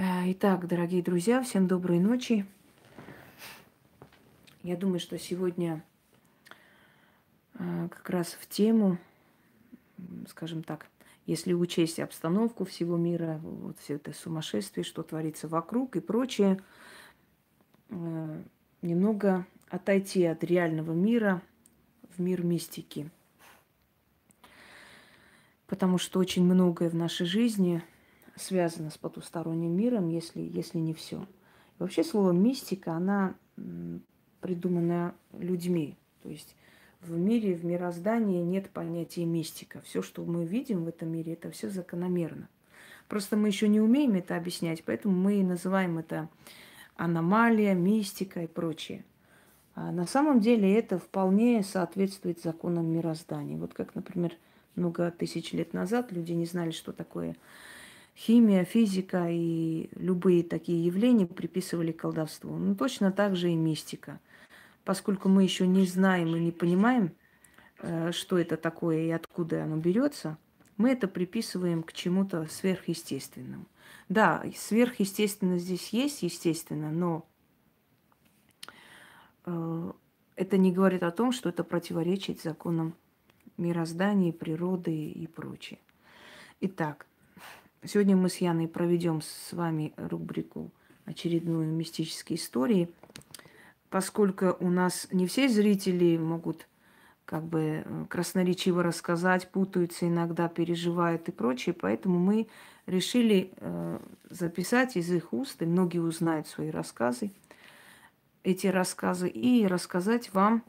Э, итак, дорогие друзья, всем доброй ночи. Я думаю, что сегодня э, как раз в тему, скажем так, если учесть обстановку всего мира, вот все это сумасшествие, что творится вокруг и прочее, э, немного отойти от реального мира в мир мистики. Потому что очень многое в нашей жизни – связано с потусторонним миром, если, если не все. Вообще слово мистика, она придумана людьми. То есть в мире, в мироздании нет понятия мистика. Все, что мы видим в этом мире, это все закономерно. Просто мы еще не умеем это объяснять, поэтому мы называем это аномалия, мистика и прочее. А на самом деле это вполне соответствует законам мироздания. Вот как, например, много тысяч лет назад люди не знали, что такое химия, физика и любые такие явления приписывали колдовству. Ну, точно так же и мистика. Поскольку мы еще не знаем и не понимаем, э, что это такое и откуда оно берется, мы это приписываем к чему-то сверхъестественному. Да, сверхъестественно здесь есть, естественно, но э, это не говорит о том, что это противоречит законам мироздания, природы и прочее. Итак, Сегодня мы с Яной проведем с вами рубрику очередную мистические истории, поскольку у нас не все зрители могут как бы э, красноречиво рассказать, путаются иногда, переживают и прочее, поэтому мы решили э, записать из их уст, и многие узнают свои рассказы, эти рассказы, и рассказать вам.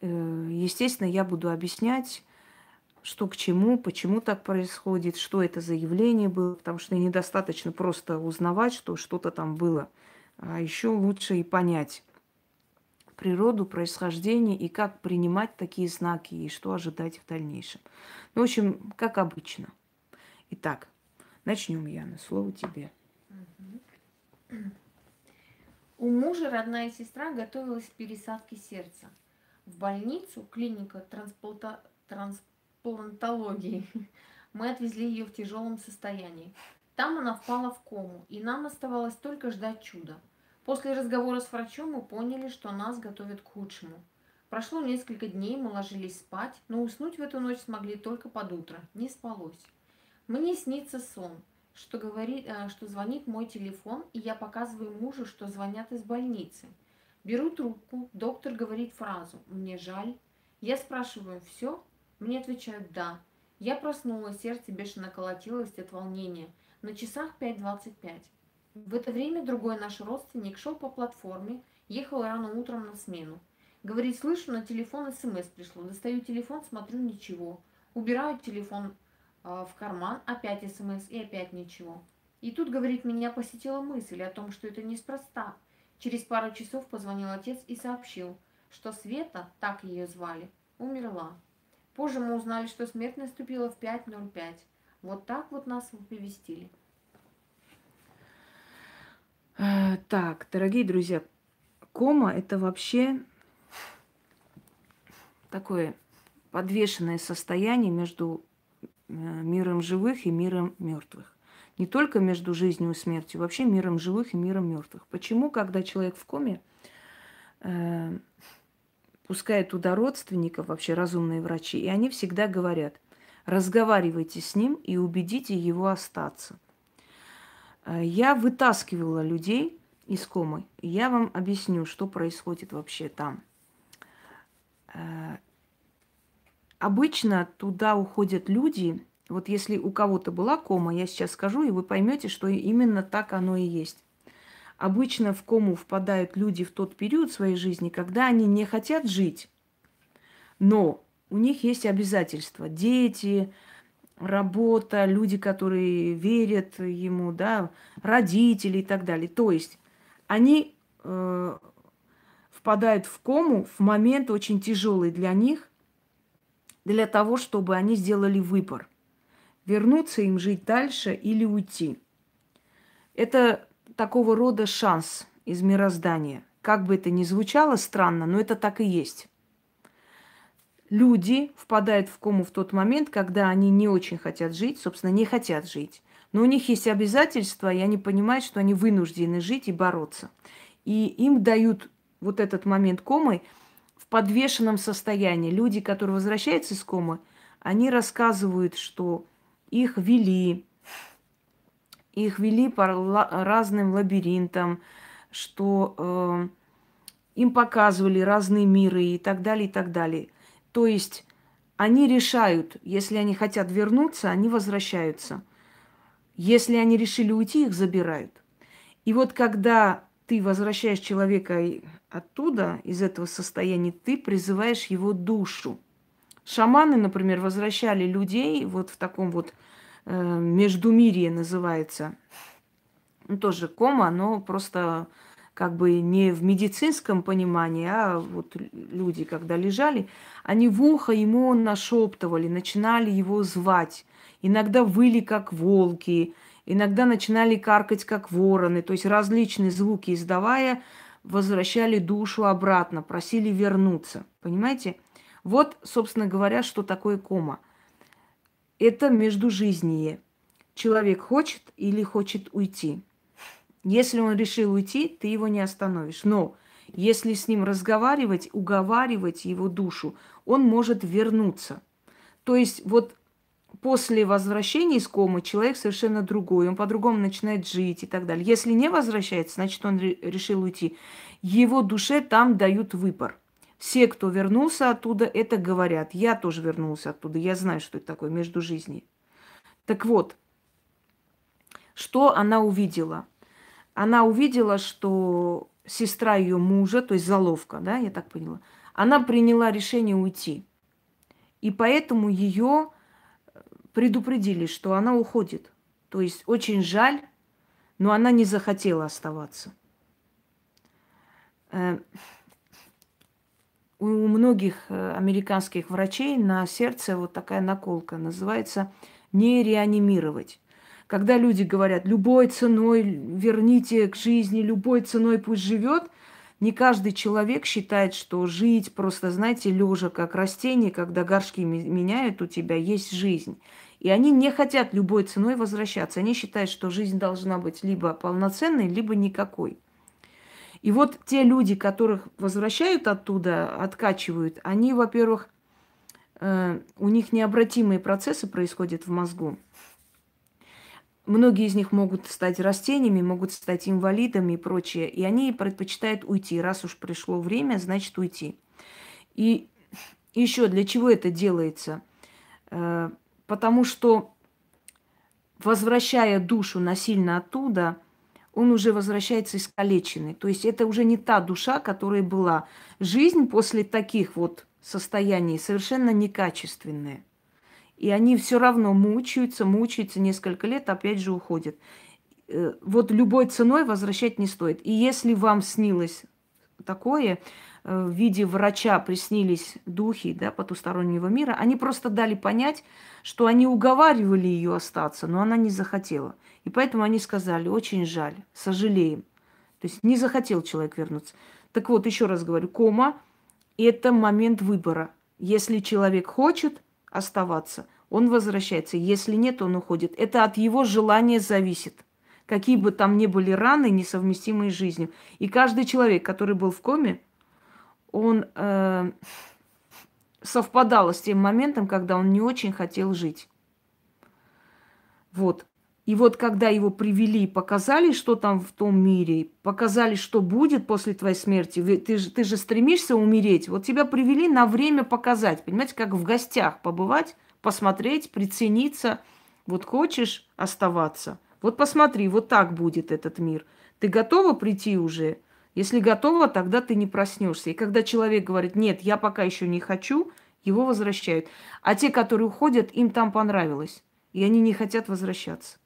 Э, естественно, я буду объяснять что к чему, почему так происходит, что это за явление было, потому что недостаточно просто узнавать, что что-то там было, а еще лучше и понять природу, происхождение и как принимать такие знаки и что ожидать в дальнейшем. Ну, в общем, как обычно. Итак, начнем, Яна. Слово тебе. У мужа родная сестра готовилась к пересадке сердца. В больницу, клиника транспланта... трансп плантологии. Мы отвезли ее в тяжелом состоянии. Там она впала в кому, и нам оставалось только ждать чуда. После разговора с врачом мы поняли, что нас готовят к худшему. Прошло несколько дней, мы ложились спать, но уснуть в эту ночь смогли только под утро. Не спалось. Мне снится сон, что, говорит, э, что звонит мой телефон, и я показываю мужу, что звонят из больницы. Беру трубку, доктор говорит фразу «Мне жаль». Я спрашиваю «Все?» Мне отвечают «да». Я проснулась, сердце бешено колотилось от волнения. На часах 5.25. В это время другой наш родственник шел по платформе, ехал рано утром на смену. Говорит, слышу, на телефон смс пришло. Достаю телефон, смотрю, ничего. Убираю телефон э, в карман, опять смс и опять ничего. И тут, говорит, меня посетила мысль о том, что это неспроста. Через пару часов позвонил отец и сообщил, что Света, так ее звали, умерла. Позже мы узнали, что смерть наступила в 5.05. Вот так вот нас оповестили. Э, так, дорогие друзья, кома это вообще такое подвешенное состояние между э, миром живых и миром мертвых. Не только между жизнью и смертью, вообще миром живых и миром мертвых. Почему, когда человек в коме, пускают туда родственников, вообще разумные врачи, и они всегда говорят, разговаривайте с ним и убедите его остаться. Э, я вытаскивала людей из комы, я вам объясню, что происходит вообще там. Э, обычно туда уходят люди, вот если у кого-то была кома, я сейчас скажу, и вы поймете, что именно так оно и есть. Обычно в кому впадают люди в тот период своей жизни, когда они не хотят жить, но у них есть обязательства. Дети, работа, люди, которые верят ему, да, родители и так далее. То есть они э, впадают в кому в момент очень тяжелый для них, для того, чтобы они сделали выбор. Вернуться им жить дальше или уйти. Это такого рода шанс из мироздания. Как бы это ни звучало странно, но это так и есть. Люди впадают в кому в тот момент, когда они не очень хотят жить, собственно, не хотят жить. Но у них есть обязательства, и они понимают, что они вынуждены жить и бороться. И им дают вот этот момент комы в подвешенном состоянии. Люди, которые возвращаются из комы, они рассказывают, что их вели, их вели по разным лабиринтам, что э, им показывали разные миры и так далее, и так далее. То есть они решают, если они хотят вернуться, они возвращаются. Если они решили уйти, их забирают. И вот когда ты возвращаешь человека оттуда, из этого состояния, ты призываешь его душу. Шаманы, например, возвращали людей вот в таком вот междумирье называется. Ну, тоже кома, но просто как бы не в медицинском понимании, а вот люди, когда лежали, они в ухо ему нашептывали, начинали его звать. Иногда выли, как волки, иногда начинали каркать, как вороны. То есть различные звуки издавая, возвращали душу обратно, просили вернуться. Понимаете? Вот, собственно говоря, что такое кома. Это междужизние. Человек хочет или хочет уйти. Если он решил уйти, ты его не остановишь. Но если с ним разговаривать, уговаривать его душу, он может вернуться. То есть вот после возвращения из комы человек совершенно другой, он по-другому начинает жить и так далее. Если не возвращается, значит, он решил уйти. Его душе там дают выбор. Все, кто вернулся оттуда, это говорят. Я тоже вернулся оттуда. Я знаю, что это такое между жизнью. Так вот, что она увидела? Она увидела, что сестра ее мужа, то есть заловка, да, я так поняла, она приняла решение уйти. И поэтому ее предупредили, что она уходит. То есть очень жаль, но она не захотела оставаться. У многих э, американских врачей на сердце вот такая наколка называется не реанимировать. Когда люди говорят, любой ценой верните к жизни, любой ценой пусть живет, не каждый человек считает, что жить просто, знаете, лежа как растение, когда горшки меняют у тебя, есть жизнь. И они не хотят любой ценой возвращаться. Они считают, что жизнь должна быть либо полноценной, либо никакой. И вот те люди, которых возвращают оттуда, откачивают, они, во-первых, э, у них необратимые процессы происходят в мозгу. Многие из них могут стать растениями, могут стать инвалидами и прочее. И они предпочитают уйти. Раз уж пришло время, значит уйти. И еще для чего это делается? Э, потому что, возвращая душу насильно оттуда, он уже возвращается искалеченный. То есть это уже не та душа, которая была. Жизнь после таких вот состояний совершенно некачественная. И они все равно мучаются, мучаются несколько лет, опять же уходят. Э, вот любой ценой возвращать не стоит. И если вам снилось такое, э, в виде врача приснились духи да, потустороннего мира, они просто дали понять, что они уговаривали ее остаться, но она не захотела. И поэтому они сказали, очень жаль, сожалеем. То есть не захотел человек вернуться. Так вот, еще раз говорю, кома – это момент выбора. Если человек хочет – оставаться. Он возвращается. Если нет, он уходит. Это от его желания зависит. Какие бы там ни были раны, несовместимые с жизнью. И каждый человек, который был в коме, он э, совпадал с тем моментом, когда он не очень хотел жить. Вот. И вот когда его привели показали, что там в том мире, показали, что будет после твоей смерти, ты же, ты же стремишься умереть, вот тебя привели на время показать, понимаете, как в гостях побывать, посмотреть, прицениться. Вот хочешь оставаться, вот посмотри, вот так будет этот мир. Ты готова прийти уже? Если готова, тогда ты не проснешься. И когда человек говорит, нет, я пока еще не хочу, его возвращают. А те, которые уходят, им там понравилось. И они не хотят возвращаться.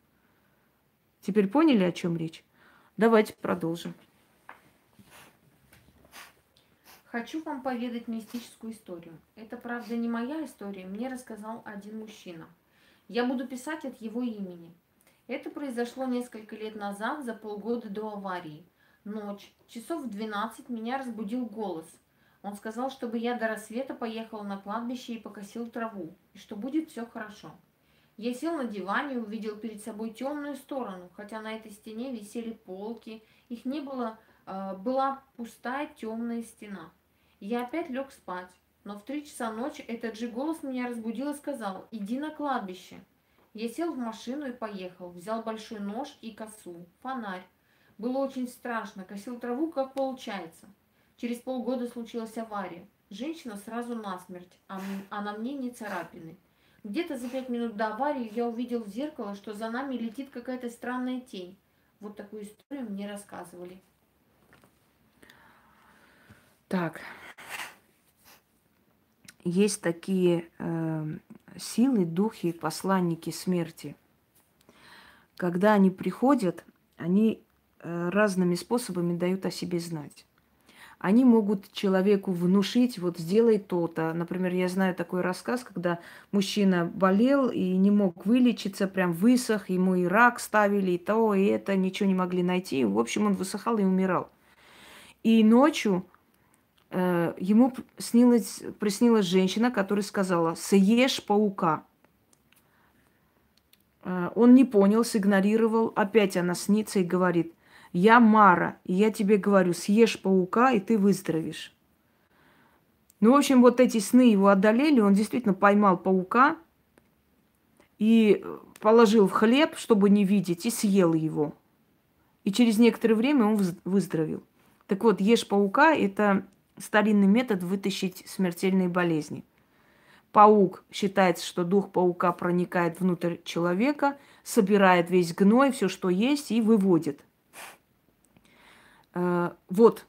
Теперь поняли, о чем речь? Давайте продолжим. Хочу вам поведать мистическую историю. Это, правда, не моя история, мне рассказал один мужчина. Я буду писать от его имени. Это произошло несколько лет назад, за полгода до аварии. Ночь, часов в 12, меня разбудил голос. Он сказал, чтобы я до рассвета поехал на кладбище и покосил траву, и что будет все хорошо. Я сел на диване и увидел перед собой темную сторону, хотя на этой стене висели полки, их не было, э, была пустая темная стена. Я опять лег спать, но в три часа ночи этот же голос меня разбудил и сказал «Иди на кладбище». Я сел в машину и поехал, взял большой нож и косу, фонарь. Было очень страшно, косил траву, как получается. Через полгода случилась авария. Женщина сразу насмерть, а, а на мне не царапины. Где-то за пять минут до аварии я увидел в зеркало, что за нами летит какая-то странная тень. Вот такую историю мне рассказывали. Так. Есть такие э, силы, духи, посланники смерти. Когда они приходят, они э, разными способами дают о себе знать они могут человеку внушить, вот сделай то-то. Например, я знаю такой рассказ, когда мужчина болел и не мог вылечиться, прям высох, ему и рак ставили, и то, и это, ничего не могли найти. В общем, он высыхал и умирал. И ночью э, ему снилась, приснилась женщина, которая сказала, съешь паука. Э, он не понял, сигнорировал, опять она снится и говорит – я Мара, и я тебе говорю, съешь паука, и ты выздоровеешь. Ну, в общем, вот эти сны его одолели, он действительно поймал паука и положил в хлеб, чтобы не видеть, и съел его. И через некоторое время он выздоровел. Так вот, ешь паука – это старинный метод вытащить смертельные болезни. Паук считается, что дух паука проникает внутрь человека, собирает весь гной, все, что есть, и выводит – вот,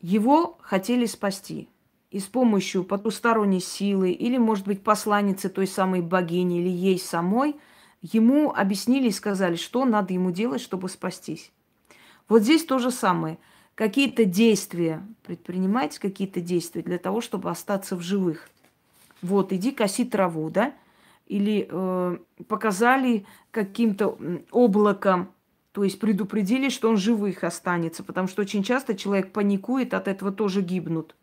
его хотели спасти. И с помощью потусторонней силы или, может быть, посланницы той самой богини или ей самой, ему объяснили и сказали, что надо ему делать, чтобы спастись. Вот здесь то же самое. Какие-то действия предпринимать, какие-то действия для того, чтобы остаться в живых. Вот, иди коси траву, да? Или э, показали каким-то облаком то есть предупредили, что он живых останется, потому что очень часто человек паникует, от этого тоже гибнут.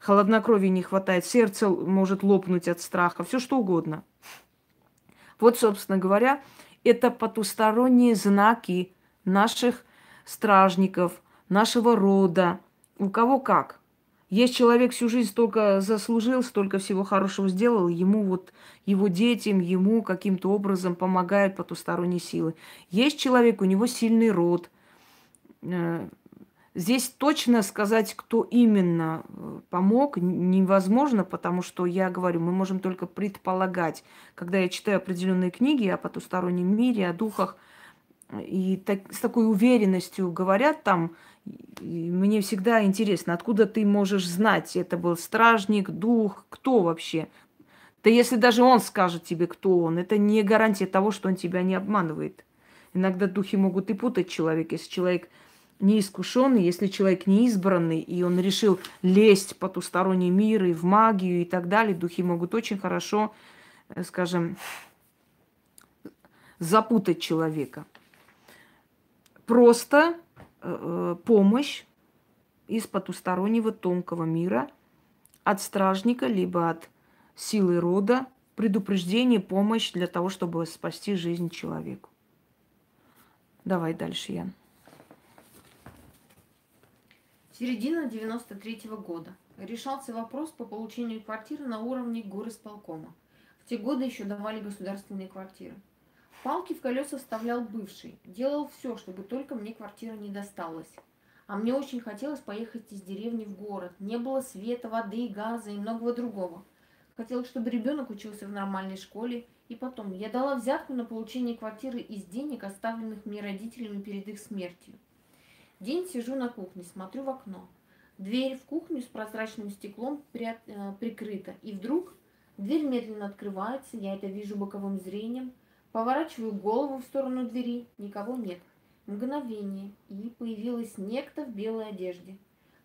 Холоднокровия не хватает, сердце может лопнуть от страха, все что угодно. Вот, собственно говоря, это потусторонние знаки наших стражников, нашего рода. У кого как. Есть человек всю жизнь столько заслужил, столько всего хорошего сделал, ему вот, его детям, ему каким-то образом помогают потусторонние силы. Есть человек, у него сильный род. Э, здесь точно сказать, кто именно э, помог, невозможно, потому что я говорю, мы можем только предполагать. Когда я читаю определенные книги о потустороннем мире, о духах, и так, с такой уверенностью говорят там, мне всегда интересно, откуда ты можешь знать, это был стражник, дух, кто вообще? Да если даже он скажет тебе, кто он, это не гарантия того, что он тебя не обманывает. Иногда духи могут и путать человека, если человек неискушенный, если человек неизбранный, и он решил лезть в потусторонний мир и в магию и так далее, духи могут очень хорошо, э, скажем, запутать человека. Просто помощь из потустороннего тонкого мира от стражника, либо от силы рода, предупреждение, помощь для того, чтобы спасти жизнь человеку. Давай дальше, Ян. Середина 93 -го года. Решался вопрос по получению квартиры на уровне горосполкома. В те годы еще давали государственные квартиры. Палки в колеса вставлял бывший. Делал все, чтобы только мне квартира не досталась. А мне очень хотелось поехать из деревни в город. Не было света, воды, газа и многого другого. Хотелось, чтобы ребенок учился в нормальной школе. И потом, я дала взятку на получение квартиры из денег, оставленных мне родителями перед их смертью. День сижу на кухне, смотрю в окно. Дверь в кухню с прозрачным стеклом при, э, прикрыта. И вдруг дверь медленно открывается, я это вижу боковым зрением – Поворачиваю голову в сторону двери, никого нет. Мгновение, и появилась некто в белой одежде.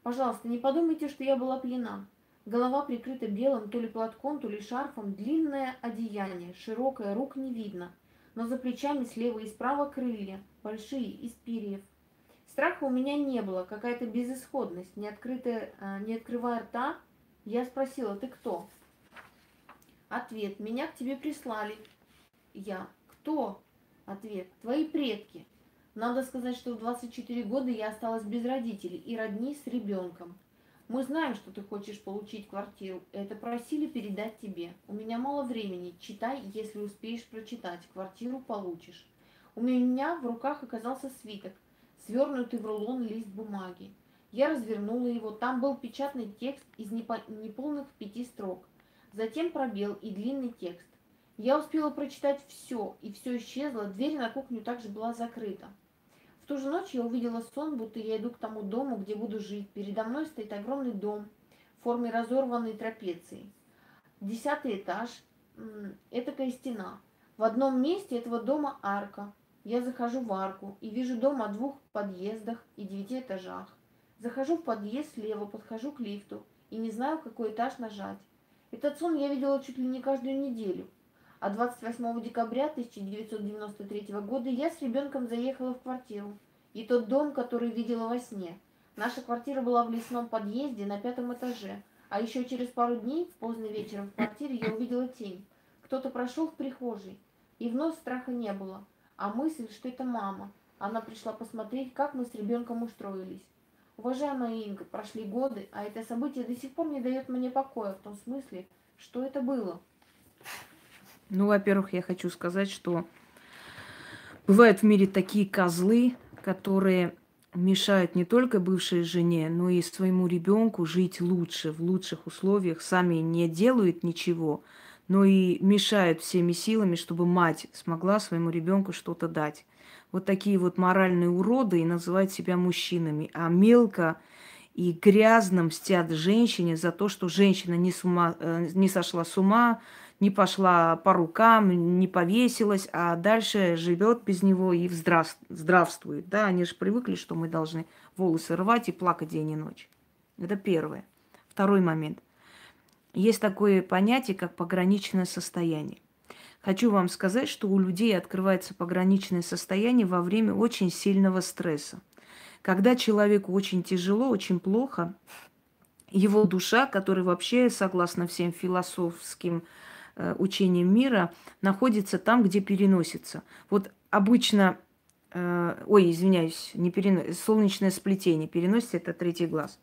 Пожалуйста, не подумайте, что я была пьяна. Голова прикрыта белым то ли платком, то ли шарфом, длинное одеяние, широкое, рук не видно, но за плечами слева и справа крылья, большие, из перьев. Страха у меня не было, какая-то безысходность, не, открытая, а, не открывая рта, я спросила, ты кто? Ответ, меня к тебе прислали, я. Кто? Ответ. Твои предки. Надо сказать, что в 24 года я осталась без родителей и родни с ребенком. Мы знаем, что ты хочешь получить квартиру. Это просили передать тебе. У меня мало времени. Читай, если успеешь прочитать. Квартиру получишь. У меня в руках оказался свиток, свернутый в рулон лист бумаги. Я развернула его. Там был печатный текст из неполных пяти строк. Затем пробел и длинный текст. Я успела прочитать все, и все исчезло. Дверь на кухню также была закрыта ту же ночь я увидела сон, будто я иду к тому дому, где буду жить. Передо мной стоит огромный дом в форме разорванной трапеции. Десятый этаж, этакая стена. В одном месте этого дома арка. Я захожу в арку и вижу дом о двух подъездах и девяти этажах. Захожу в подъезд слева, подхожу к лифту и не знаю, какой этаж нажать. Этот сон я видела чуть ли не каждую неделю. А 28 декабря 1993 года я с ребенком заехала в квартиру. И тот дом, который видела во сне. Наша квартира была в лесном подъезде на пятом этаже. А еще через пару дней, поздно вечером в квартире, я увидела тень. Кто-то прошел в прихожей. И вновь страха не было. А мысль, что это мама. Она пришла посмотреть, как мы с ребенком устроились. Уважаемая Инга, прошли годы, а это событие до сих пор не дает мне покоя в том смысле, что это было. Ну, во-первых, я хочу сказать, что бывают в мире такие козлы, которые мешают не только бывшей жене, но и своему ребенку жить лучше, в лучших условиях, сами не делают ничего, но и мешают всеми силами, чтобы мать смогла своему ребенку что-то дать. Вот такие вот моральные уроды и называют себя мужчинами, а мелко и грязно мстят женщине за то, что женщина не, с ума, э, не сошла с ума, не пошла по рукам, не повесилась, а дальше живет без него и здравствует. Да, они же привыкли, что мы должны волосы рвать и плакать день и ночь. Это первое. Второй момент. Есть такое понятие, как пограничное состояние. Хочу вам сказать, что у людей открывается пограничное состояние во время очень сильного стресса. Когда человеку очень тяжело, очень плохо, его душа, которая вообще, согласно всем философским учением мира находится там, где переносится. Вот обычно, э, ой, извиняюсь, не перенос, солнечное сплетение, переносится это третий глаз.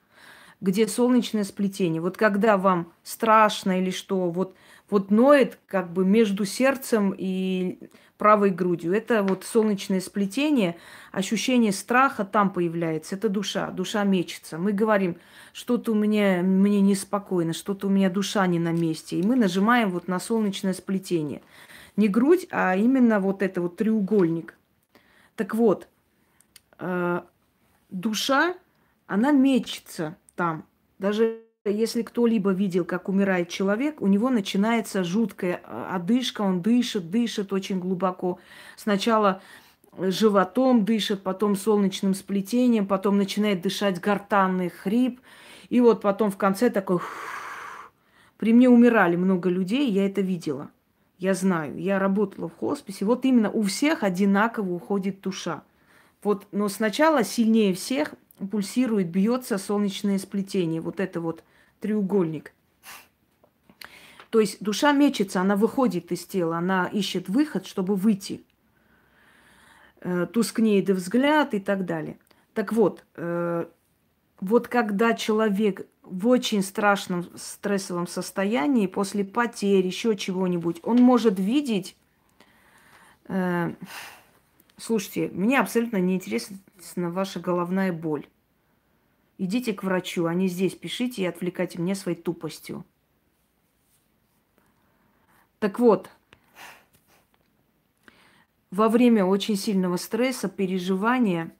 Где солнечное сплетение. Вот когда вам страшно или что, вот, вот ноет как бы между сердцем и правой грудью. Это вот солнечное сплетение, ощущение страха там появляется. Это душа, душа мечется. Мы говорим, что-то у меня, мне неспокойно, что-то у меня душа не на месте. И мы нажимаем вот на солнечное сплетение. Не грудь, а именно вот это вот треугольник. Так вот, э, душа, она мечется там. Даже если кто-либо видел, как умирает человек, у него начинается жуткая э, одышка, он дышит, дышит очень глубоко. Сначала животом дышит, потом солнечным сплетением, потом начинает дышать гортанный хрип. И вот потом в конце такой... При мне умирали много людей, я это видела. Я знаю, я работала в хосписе. Вот именно у всех одинаково уходит душа. Вот, но сначала сильнее всех пульсирует, бьется солнечное сплетение. Вот это вот треугольник. То есть душа мечется, она выходит из тела, она ищет выход, чтобы выйти. Э, тускнеет взгляд и так далее. Так вот, э, вот когда человек в очень страшном стрессовом состоянии, после потерь, еще чего-нибудь, он может видеть... Э, слушайте, мне абсолютно не интересна ваша головная боль. Идите к врачу, а не здесь пишите и отвлекайте меня своей тупостью. Так вот, во время очень сильного стресса, переживания,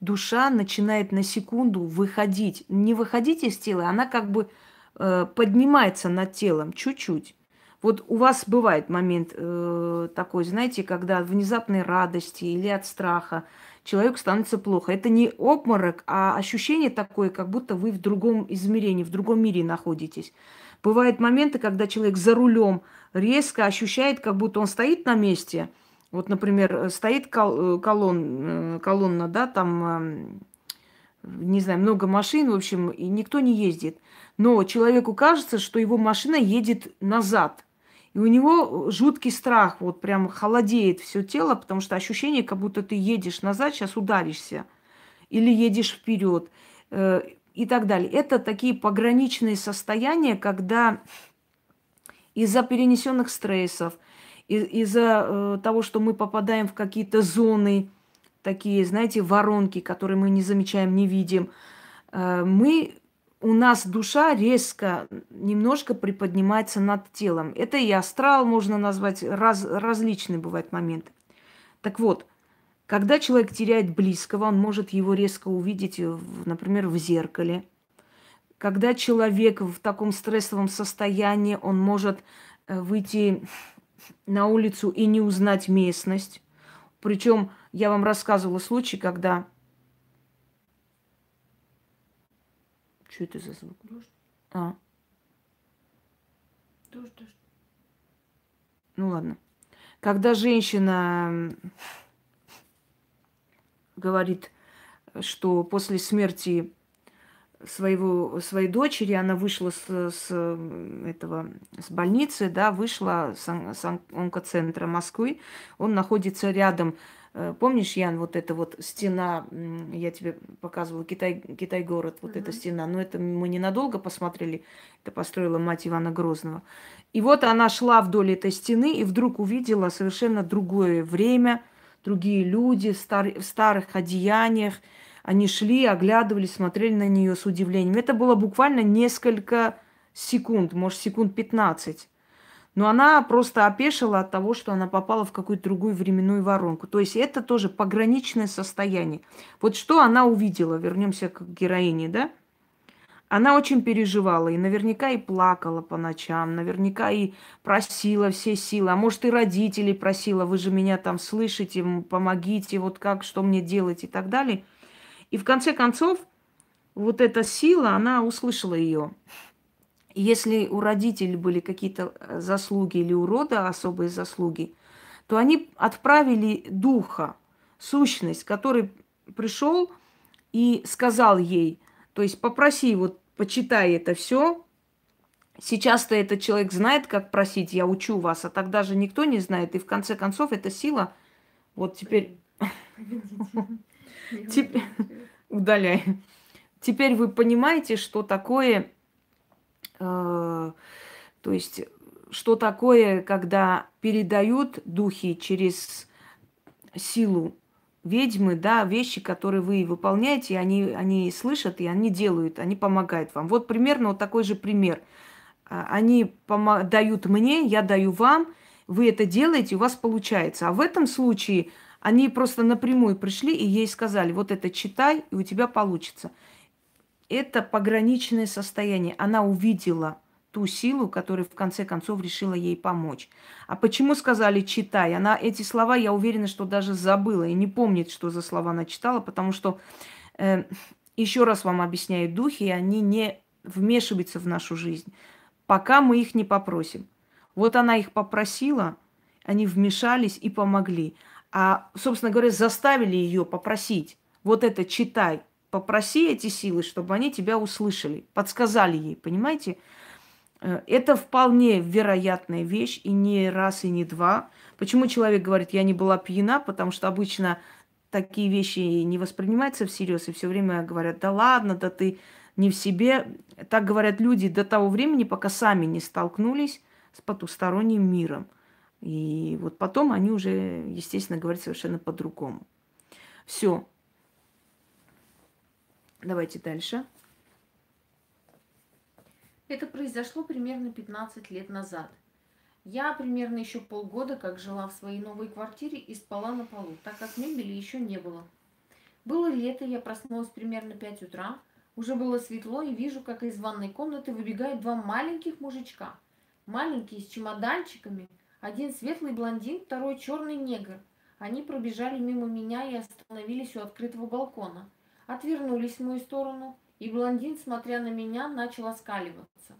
душа начинает на секунду выходить. Не выходить из тела, она как бы э, поднимается над телом чуть-чуть. Вот у вас бывает момент э, такой, знаете, когда от внезапной радости или от страха человеку становится плохо. Это не обморок, а ощущение такое, как будто вы в другом измерении, в другом мире находитесь. Бывают моменты, когда человек за рулем резко ощущает, как будто он стоит на месте. Вот, например, стоит кол- колонн, колонна, да, там, не знаю, много машин, в общем, и никто не ездит. Но человеку кажется, что его машина едет назад. И у него жуткий страх, вот прям холодеет все тело, потому что ощущение, как будто ты едешь назад, сейчас ударишься. Или едешь вперед э, и так далее. Это такие пограничные состояния, когда из-за перенесенных стрессов, из-за э, того, что мы попадаем в какие-то зоны, такие, знаете, воронки, которые мы не замечаем, не видим, э, мы у нас душа резко немножко приподнимается над телом. Это и астрал можно назвать, раз, различные бывают моменты. Так вот, когда человек теряет близкого, он может его резко увидеть, например, в зеркале – когда человек в таком стрессовом состоянии, он может э, выйти на улицу и не узнать местность. Причем я вам рассказывала случай, когда... Что это за звук? Дождь. А. Дождь, дождь. Ну ладно. Когда женщина говорит, что после смерти своего, своей дочери, она вышла с, с этого, с больницы, да, вышла с, с онкоцентра Москвы. Он находится рядом. Э, помнишь, Ян, вот эта вот стена, я тебе показывала, Китай, Китай-город, вот uh-huh. эта стена. Но это мы ненадолго посмотрели. Это построила мать Ивана Грозного. И вот она шла вдоль этой стены и вдруг увидела совершенно другое время, другие люди в, стар, в старых одеяниях – они шли, оглядывались, смотрели на нее с удивлением. Это было буквально несколько секунд, может, секунд 15. Но она просто опешила от того, что она попала в какую-то другую временную воронку. То есть это тоже пограничное состояние. Вот что она увидела, вернемся к героине, да? Она очень переживала и наверняка и плакала по ночам, наверняка и просила все силы, а может и родителей просила, вы же меня там слышите, помогите, вот как, что мне делать и так далее – и в конце концов, вот эта сила, она услышала ее. Если у родителей были какие-то э, заслуги или у рода особые заслуги, то они отправили духа, сущность, который пришел и сказал ей, то есть попроси, вот почитай это все. Сейчас-то этот человек знает, как просить, я учу вас, а тогда же никто не знает. И в конце концов эта сила, вот теперь... Теперь удаляй. Теперь вы понимаете, что такое, то есть, что такое, когда передают духи через силу ведьмы, да, вещи, которые вы выполняете, они, они слышат и они делают, они помогают вам. Вот примерно вот такой же пример. А, они дают мне, я даю вам, вы это делаете, у вас получается. А в этом случае они просто напрямую пришли и ей сказали, вот это читай, и у тебя получится. Это пограничное состояние. Она увидела ту силу, которая в конце концов решила ей помочь. А почему сказали читай? Она эти слова, я уверена, что даже забыла и не помнит, что за слова она читала, потому что, э, еще раз вам объясняю, духи, они не вмешиваются в нашу жизнь, пока мы их не попросим. Вот она их попросила, они вмешались и помогли а, собственно говоря, заставили ее попросить, вот это читай, попроси эти силы, чтобы они тебя услышали, подсказали ей, понимаете? Э, это вполне вероятная вещь, и не раз, и не два. Почему человек говорит, я не была пьяна? Потому что обычно такие вещи не воспринимаются всерьез, и все время говорят, да ладно, да ты не в себе. Так говорят люди до того времени, пока сами не столкнулись с потусторонним миром. И вот потом они уже, естественно, говорят совершенно по-другому. Все. Давайте дальше. Это произошло примерно 15 лет назад. Я примерно еще полгода как жила в своей новой квартире и спала на полу, так как мебели еще не было. Было лето, я проснулась примерно 5 утра. Уже было светло и вижу, как из ванной комнаты выбегают два маленьких мужичка. Маленькие, с чемоданчиками – один светлый блондин, второй черный негр. Они пробежали мимо меня и остановились у открытого балкона. Отвернулись в мою сторону, и блондин, смотря на меня, начал оскаливаться.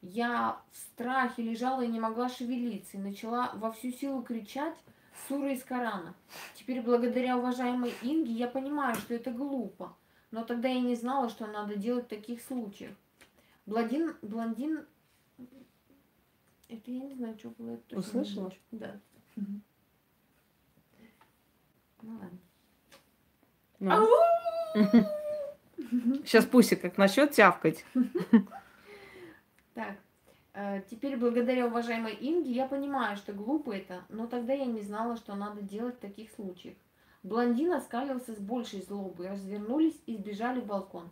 Я в страхе лежала и не могла шевелиться, и начала во всю силу кричать суры из Корана. Теперь, благодаря уважаемой Инге, я понимаю, что это глупо, но тогда я не знала, что надо делать в таких случаях. Блондин, блондин Это я не знаю, что было. Это Услышала? Да. Угу. Ну ладно. Ну. Сейчас Пусик как начнет тявкать. Так, э, теперь благодаря уважаемой Инге я понимаю, что глупо это, но тогда я не знала, что надо делать в таких случаях. Блондин оскалился с большей злобой, развернулись и сбежали в балкон.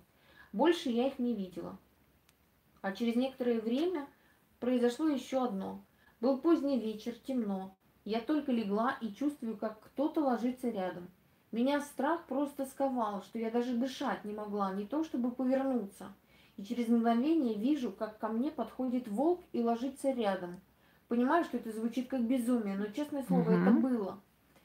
Больше я их не видела. А через некоторое время произошло еще одно. Был поздний вечер, темно. Я только легла и чувствую, как кто-то ложится рядом. Меня страх просто сковал, что я даже дышать не могла, не то чтобы повернуться. И через мгновение вижу, как ко мне подходит волк и ложится рядом. Понимаю, что это звучит как безумие, но, честное слово, угу. это было.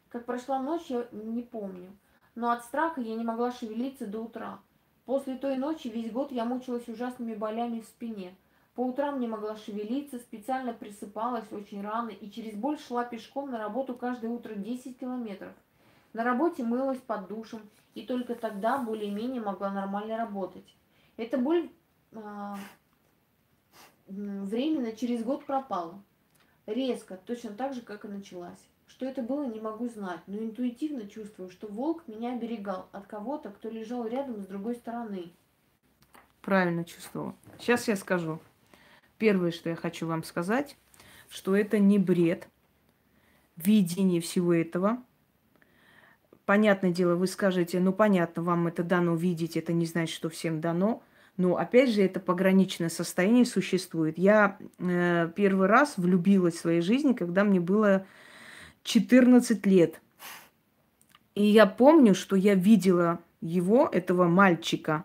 Как прошла ночь, я не помню. Но от страха я не могла шевелиться до утра. После той ночи весь год я мучилась ужасными болями в спине. По утрам не могла шевелиться, специально присыпалась очень рано и через боль шла пешком на работу каждое утро 10 километров. На работе мылась под душем, и только тогда более-менее могла нормально работать. Эта боль а, временно через год пропала. Резко, точно так же, как и началась. Что это было, не могу знать, но интуитивно чувствую, что волк меня оберегал от кого-то, кто лежал рядом с другой стороны. Правильно чувствовала. Сейчас я скажу. Первое, что я хочу вам сказать, что это не бред, видение всего этого – Понятное дело, вы скажете, ну понятно, вам это дано видеть, это не значит, что всем дано. Но опять же, это пограничное состояние существует. Я э, первый раз влюбилась в своей жизни, когда мне было 14 лет. И я помню, что я видела его, этого мальчика.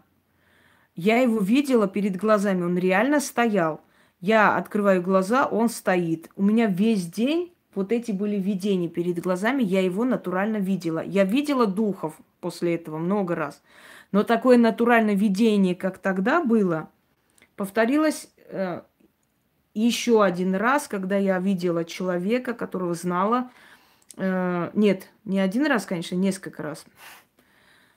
Я его видела перед глазами, он реально стоял. Я открываю глаза, он стоит. У меня весь день вот эти были видения перед глазами, я его натурально видела. Я видела духов после этого много раз. Но такое натуральное видение, как тогда было, повторилось э, еще один раз, когда я видела человека, которого знала. Э, нет, не один раз, конечно, несколько раз.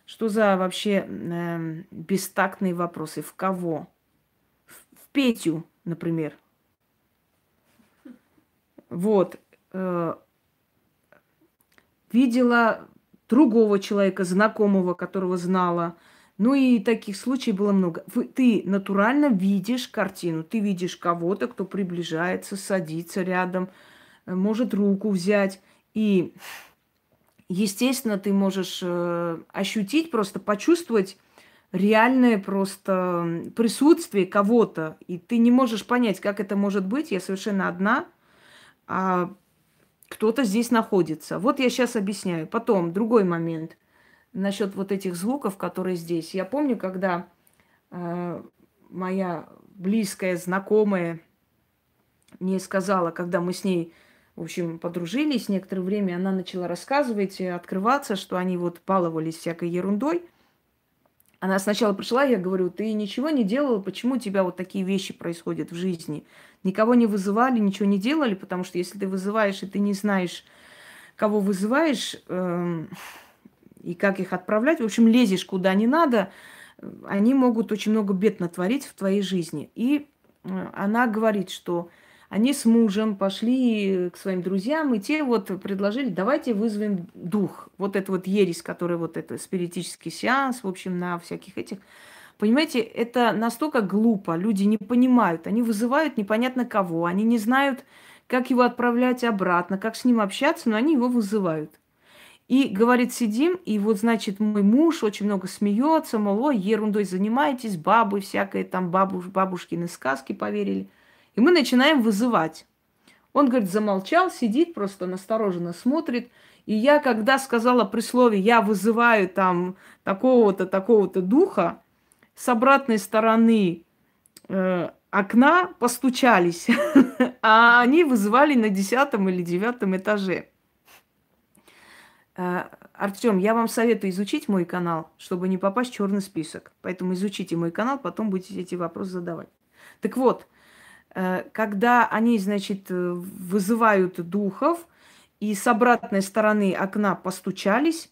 Что за вообще э, бестактные вопросы? В кого? В, в Петю, например. Вот. Э, видела другого человека, знакомого, которого знала. Ну и таких случаев было много. Ты натурально видишь картину, ты видишь кого-то, кто приближается, садится рядом, э, может руку взять. И, естественно, ты можешь э, ощутить, просто почувствовать реальное просто присутствие кого-то. И ты не можешь понять, как это может быть. Я совершенно одна. А кто-то здесь находится. Вот я сейчас объясняю. Потом, другой момент насчет вот этих звуков, которые здесь. Я помню, когда э, моя близкая знакомая мне сказала, когда мы с ней, в общем, подружились некоторое время, она начала рассказывать и открываться, что они вот баловались всякой ерундой – она сначала пришла, я говорю, ты ничего не делала, почему у тебя вот такие вещи происходят в жизни? Никого не вызывали, ничего не делали, потому что если ты вызываешь, и ты не знаешь, кого вызываешь, э, и как их отправлять, в общем, лезешь куда не надо, они могут очень много бед натворить в твоей жизни. И э, она говорит, что они с мужем пошли к своим друзьям, и те вот предложили, давайте вызовем дух. Вот это вот ересь, который вот это спиритический сеанс, в общем, на всяких этих. Понимаете, это настолько глупо, люди не понимают, они вызывают непонятно кого, они не знают, как его отправлять обратно, как с ним общаться, но они его вызывают. И говорит, сидим, и вот, значит, мой муж очень много смеется, мол, ой, ерундой занимаетесь, бабы всякое, там бабуш, бабушкины сказки поверили. И мы начинаем вызывать. Он, говорит, замолчал, сидит, просто настороженно смотрит. И я, когда сказала при слове «я вызываю там такого-то, такого-то духа», с обратной стороны э, окна постучались, а они вызывали на десятом или девятом этаже. Э, Артем, я вам советую изучить мой канал, чтобы не попасть в черный список. Поэтому изучите мой канал, потом будете эти вопросы задавать. Так вот, когда они, значит, э, вызывают духов, и с обратной стороны окна постучались.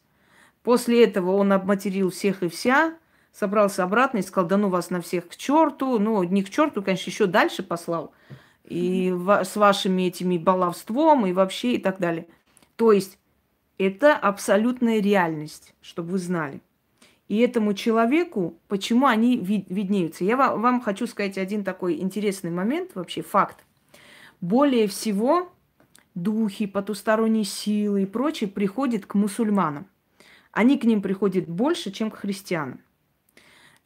После этого он обматерил всех и вся, собрался обратно и сказал, да ну вас на всех к черту. Ну, не к черту, конечно, еще дальше послал. и с вашими этими баловством, и вообще, и так далее. То есть это абсолютная реальность, чтобы вы знали. И этому человеку, почему они виднеются. Я вам хочу сказать один такой интересный момент, вообще факт. Более всего духи, потусторонние силы и прочее приходят к мусульманам. Они к ним приходят больше, чем к христианам.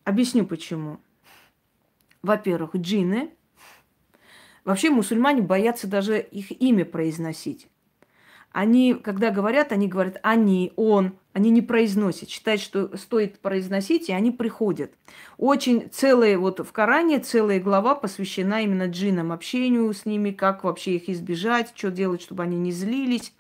Объясню почему. Во-первых, джинны. Вообще мусульмане боятся даже их имя произносить они, когда говорят, они говорят они, он, они не произносят. Считают, что стоит произносить, и они приходят. Очень целая, вот в Коране целая глава посвящена именно джинам, общению с ними, как вообще их избежать, что делать, чтобы они не злились.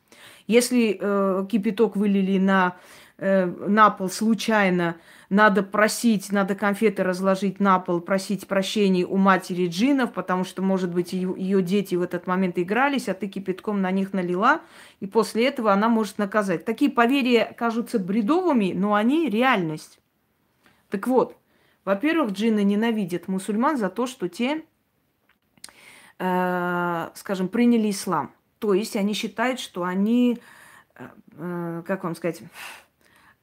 Если э, кипяток вылили на, э, на пол случайно, надо просить, надо конфеты разложить на пол, просить прощения у матери джинов, потому что, может быть, ее, дети в этот момент игрались, а ты кипятком на них налила, и после этого она может наказать. Такие поверья кажутся бредовыми, но они реальность. Так вот, во-первых, джинны ненавидят мусульман за то, что те, э, скажем, приняли ислам. То есть они считают, что они, э, э, как вам сказать,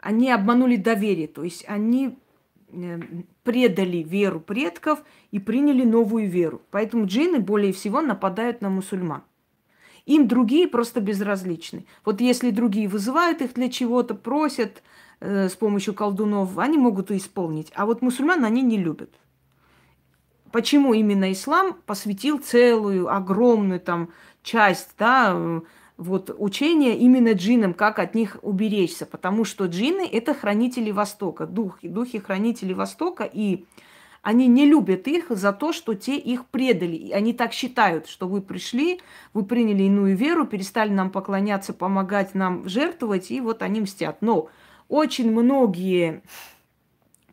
они обманули доверие, то есть они э, предали веру предков и приняли новую веру. Поэтому джинны более всего нападают на мусульман. Им другие просто безразличны. Вот если другие вызывают их для чего-то, просят э, с помощью колдунов, они могут и исполнить. А вот мусульман они не любят. Почему именно ислам посвятил целую огромную там часть, да, вот учение именно джинам, как от них уберечься, потому что джинны – это хранители Востока, духи, духи хранители Востока, и они не любят их за то, что те их предали. И они так считают, что вы пришли, вы приняли иную веру, перестали нам поклоняться, помогать нам жертвовать, и вот они мстят. Но очень многие,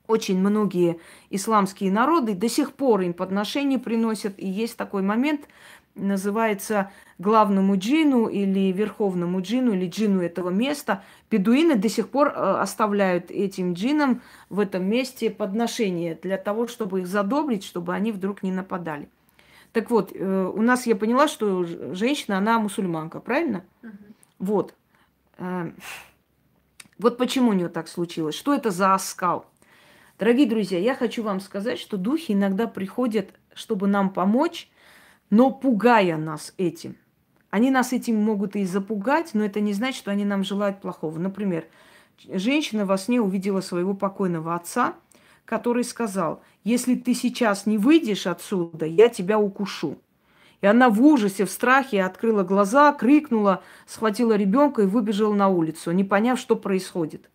очень многие исламские народы до сих пор им подношения приносят, и есть такой момент, называется главному джину или верховному джину или джину этого места. Бедуины до сих пор э, оставляют этим джинам в этом месте подношения для того, чтобы их задобрить, чтобы они вдруг не нападали. Так вот, э, у нас я поняла, что женщина, она мусульманка, правильно? Угу. Вот. Э, вот почему у нее так случилось. Что это за оскал? Дорогие друзья, я хочу вам сказать, что духи иногда приходят, чтобы нам помочь, но пугая нас этим. Они нас этим могут и запугать, но это не значит, что они нам желают плохого. Например, женщина во сне увидела своего покойного отца, который сказал, если ты сейчас не выйдешь отсюда, я тебя укушу. И она в ужасе, в страхе открыла глаза, крикнула, схватила ребенка и выбежала на улицу, не поняв, что происходит.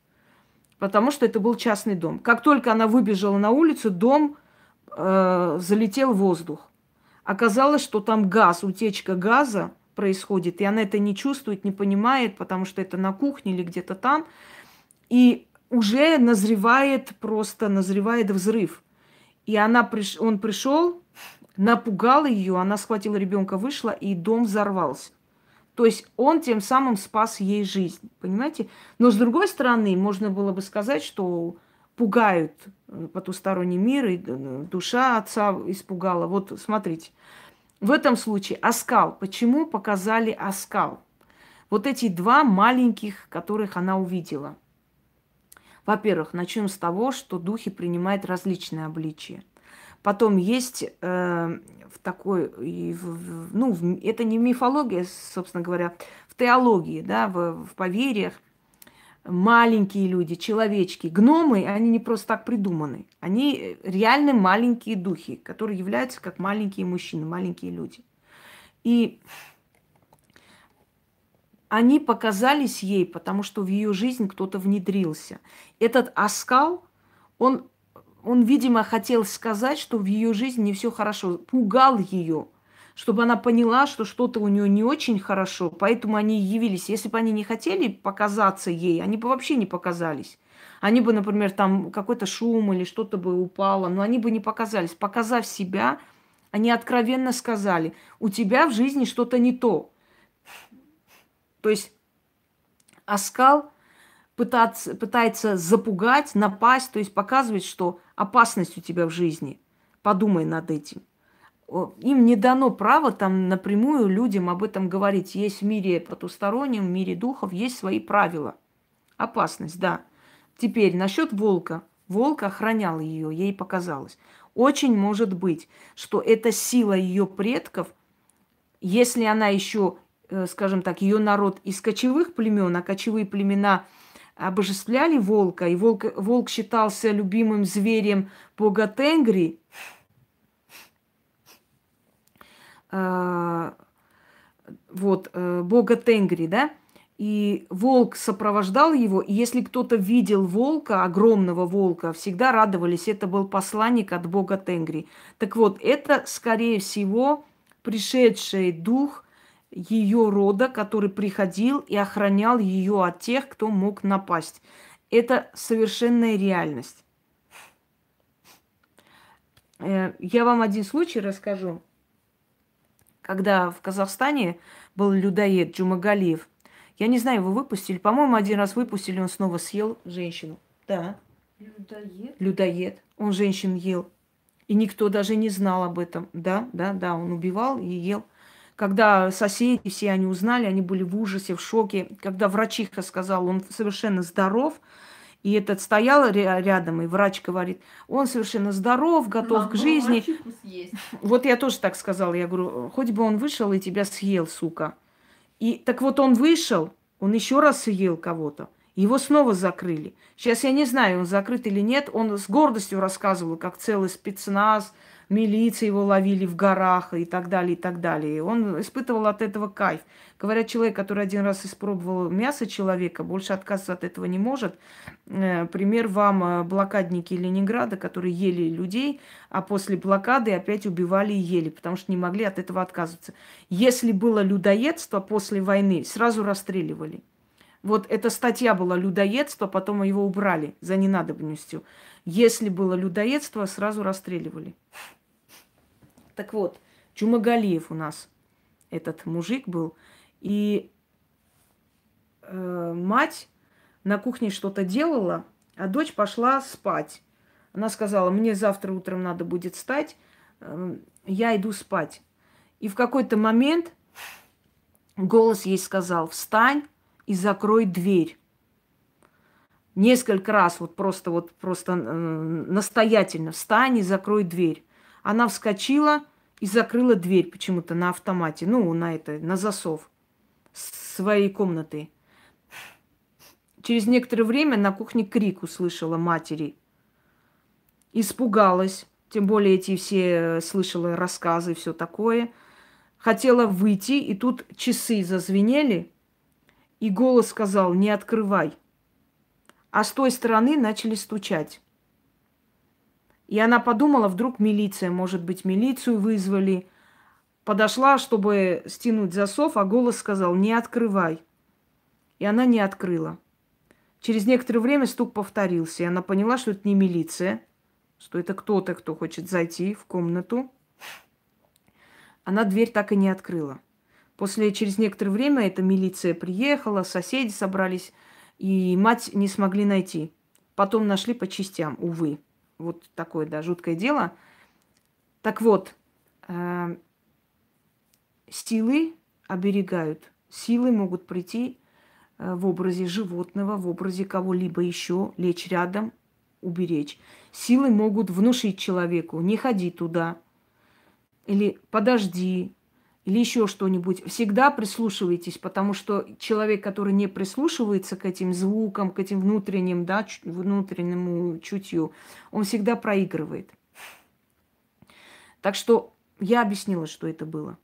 Потому что это был частный дом. Как только она выбежала на улицу, дом э, залетел в воздух. Оказалось, что там газ, утечка газа, происходит, и она это не чувствует, не понимает, потому что это на кухне или где-то там, и уже назревает просто, назревает взрыв. И она приш... он пришел, напугал ее, она схватила ребенка, вышла, и дом взорвался. То есть он тем самым спас ей жизнь, понимаете? Но с другой стороны, можно было бы сказать, что пугают э, потусторонний мир, и э, душа отца испугала. Вот смотрите, в этом случае оскал. Почему показали оскал? Вот эти два маленьких, которых она увидела. Во-первых, начнем с того, что духи принимают различные обличия. Потом есть э, в такой, в, ну, в, это не мифология, собственно говоря, в теологии, да, в, в поверьях маленькие люди, человечки, гномы, они не просто так придуманы. Они реально маленькие духи, которые являются как маленькие мужчины, маленькие люди. И они показались ей, потому что в ее жизнь кто-то внедрился. Этот оскал, он, он, видимо, хотел сказать, что в ее жизни не все хорошо, пугал ее – чтобы она поняла, что что-то у нее не очень хорошо, поэтому они явились. Если бы они не хотели показаться ей, они бы вообще не показались. Они бы, например, там какой-то шум или что-то бы упало, но они бы не показались. Показав себя, они откровенно сказали, у тебя в жизни что-то не то. То есть оскал пытаться, пытается запугать, напасть, то есть показывать, что опасность у тебя в жизни. Подумай над этим им не дано право там напрямую людям об этом говорить. Есть в мире потустороннем, в мире духов, есть свои правила. Опасность, да. Теперь насчет волка. Волк охранял ее, ей показалось. Очень может быть, что это сила ее предков, если она еще, э, скажем так, ее народ из кочевых племен, а кочевые племена обожествляли волка, и волк, волк считался любимым зверем бога Тенгри, э, вот, э, бога Тенгри, да, и волк сопровождал его, и если кто-то видел волка, огромного волка, всегда радовались, это был посланник от бога Тенгри. Так вот, это, скорее всего, пришедший дух ее рода, который приходил и охранял ее от тех, кто мог напасть. Это совершенная реальность. Э, я вам один случай расскажу. Когда в Казахстане был людоед Джумагалиев – я не знаю, его выпустили. По-моему, один раз выпустили, он снова съел женщину. Да. Людоед? Людоед. Он женщин ел. И никто даже не знал об этом. Да, да, да, он убивал и ел. Когда соседи все они узнали, они были в ужасе, в шоке. Когда врачиха сказала, он совершенно здоров, и этот стоял рядом, и врач говорит, он совершенно здоров, готов Могу к жизни. Вот я тоже так сказала, я говорю, хоть бы он вышел и тебя съел, сука. И так вот он вышел, он еще раз съел кого-то. Его снова закрыли. Сейчас я не знаю, он закрыт или нет. Он с гордостью рассказывал, как целый спецназ, милиция его ловили в горах и так далее, и так далее. Он испытывал от этого кайф. Говорят, человек, который один раз испробовал мясо человека, больше отказываться от этого не может. Э, пример вам э, блокадники Ленинграда, которые ели людей, а после блокады опять убивали и ели, потому что не могли от этого отказываться. Если было людоедство после войны, сразу расстреливали. Вот эта статья была людоедство, потом его убрали за ненадобностью. Если было людоедство, сразу расстреливали. Так вот, Чумагалиев у нас этот мужик был. И э, мать на кухне что-то делала, а дочь пошла спать. Она сказала, мне завтра утром надо будет встать, э, я иду спать. И в какой-то момент голос ей сказал, встань и закрой дверь. Несколько раз, вот просто, вот просто э, настоятельно, встань и закрой дверь. Она вскочила и закрыла дверь почему-то на автомате, ну, на это, на засов своей комнаты. Через некоторое время на кухне крик услышала матери. Испугалась, тем более эти все слышала рассказы, все такое. Хотела выйти, и тут часы зазвенели, и голос сказал, не открывай. А с той стороны начали стучать. И она подумала, вдруг милиция, может быть, милицию вызвали. Подошла, чтобы стянуть засов, а голос сказал, не открывай. И она не открыла. Через некоторое время стук повторился, и она поняла, что это не милиция, что это кто-то, кто хочет зайти в комнату. Она дверь так и не открыла. После, через некоторое время эта милиция приехала, соседи собрались, и мать не смогли найти. Потом нашли по частям, увы вот такое, да, жуткое дело. Так вот, э, силы оберегают. Силы могут прийти э, в образе животного, в образе кого-либо еще, лечь рядом, уберечь. Силы могут внушить человеку, не ходи туда, или подожди, или еще что-нибудь, всегда прислушивайтесь, потому что человек, который не прислушивается к этим звукам, к этим внутренним, да, внутреннему чутью, он всегда проигрывает. Так что я объяснила, что это было.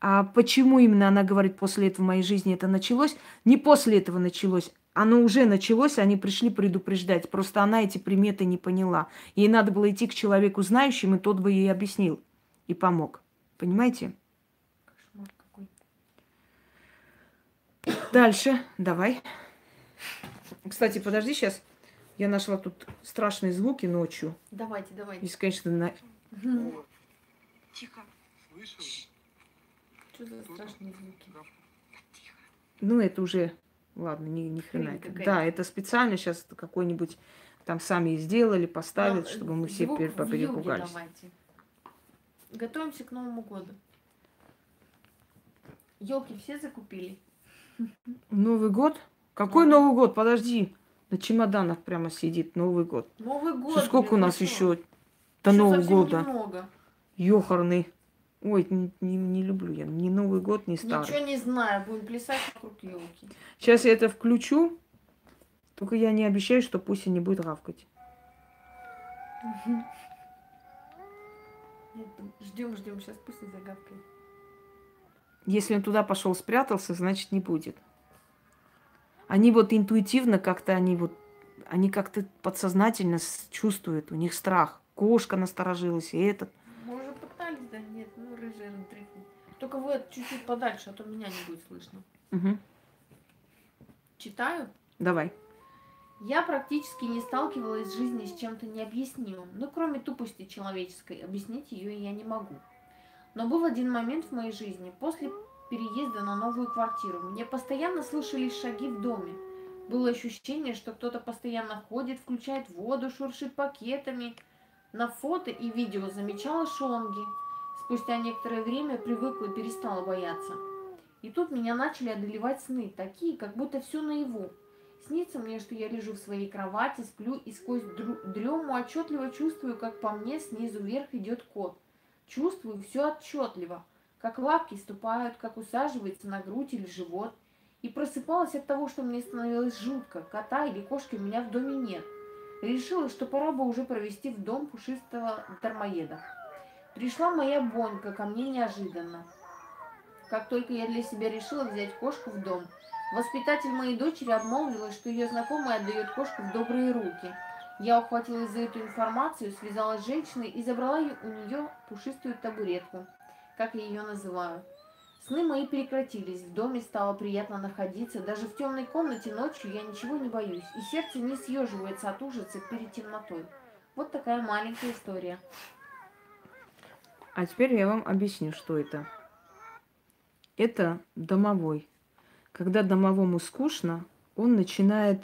А почему именно она говорит, после этого в моей жизни это началось? Не после этого началось, оно уже началось, они пришли предупреждать. Просто она эти приметы не поняла. Ей надо было идти к человеку знающему, и тот бы ей объяснил и помог. Понимаете? Дальше, давай. Кстати, подожди сейчас. Я нашла тут страшные звуки ночью. Давайте, давайте. Здесь, конечно, на... Тихо. Слышал? Что за страшные звуки? Ну, это уже... Ладно, ни, ни хрена это. Да, это специально сейчас какой-нибудь там сами сделали, поставят, ну, чтобы мы все перепугались. Готовимся к Новому году. Елки все закупили? Новый год? Какой Ну. Новый год? Подожди. На чемоданах прямо сидит Новый год. Новый год. Что, сколько у нас что? еще до Нового года? немного. Ёхарный. Ой, не, не- не люблю я ни Новый год, ни старый. Ничего не знаю, будем плясать вокруг елки. Сейчас я это включу. Только я не обещаю, что Пуся не будет гавкать. Ждем, ждем, сейчас пусть не загавкает. Если он туда пошел спрятался, значит не будет. Они вот интуитивно как-то, они вот, они как-то подсознательно чувствуют, у них страх. Кошка насторожилась, и этот. Мы уже пытались, да? Нет, ну рыжий дрыхнет. Только вы чуть-чуть подальше, а то меня не будет слышно. Мгм. Читаю. Давай. Я практически не сталкивалась в жизни с чем-то необъяснимым. Ну, кроме тупости человеческой, объяснить ее я не могу. Но был один момент в моей жизни, после переезда на новую квартиру. Мне постоянно слышались шаги в доме. Было ощущение, что кто-то постоянно ходит, включает воду, шуршит пакетами. На фото и видео замечала шонги. Спустя некоторое время привыкла и перестала бояться. И тут меня начали одолевать сны, такие, как будто все наяву. Снится мне, что я лежу в своей кровати, сплю и сквозь дрему отчетливо чувствую, как по мне снизу вверх идет кот. Чувствую все отчетливо, как лапки ступают, как усаживается на грудь или живот. И просыпалась от того, что мне становилось жутко. Кота или кошки у меня в доме нет. Решила, что пора бы уже провести в дом пушистого дармоеда. Пришла моя Бонька ко мне неожиданно. Как только я для себя решила взять кошку в дом, Воспитатель моей дочери обмолвилась, что ее знакомая отдает кошку в добрые руки. Я ухватилась за эту информацию, связалась с женщиной и забрала у нее пушистую табуретку, как я ее называю. Сны мои прекратились, в доме стало приятно находиться, даже в темной комнате ночью я ничего не боюсь, и сердце не съеживается от ужаса перед темнотой. Вот такая маленькая история. А теперь я вам объясню, что это. Это домовой. Когда домовому скучно, он начинает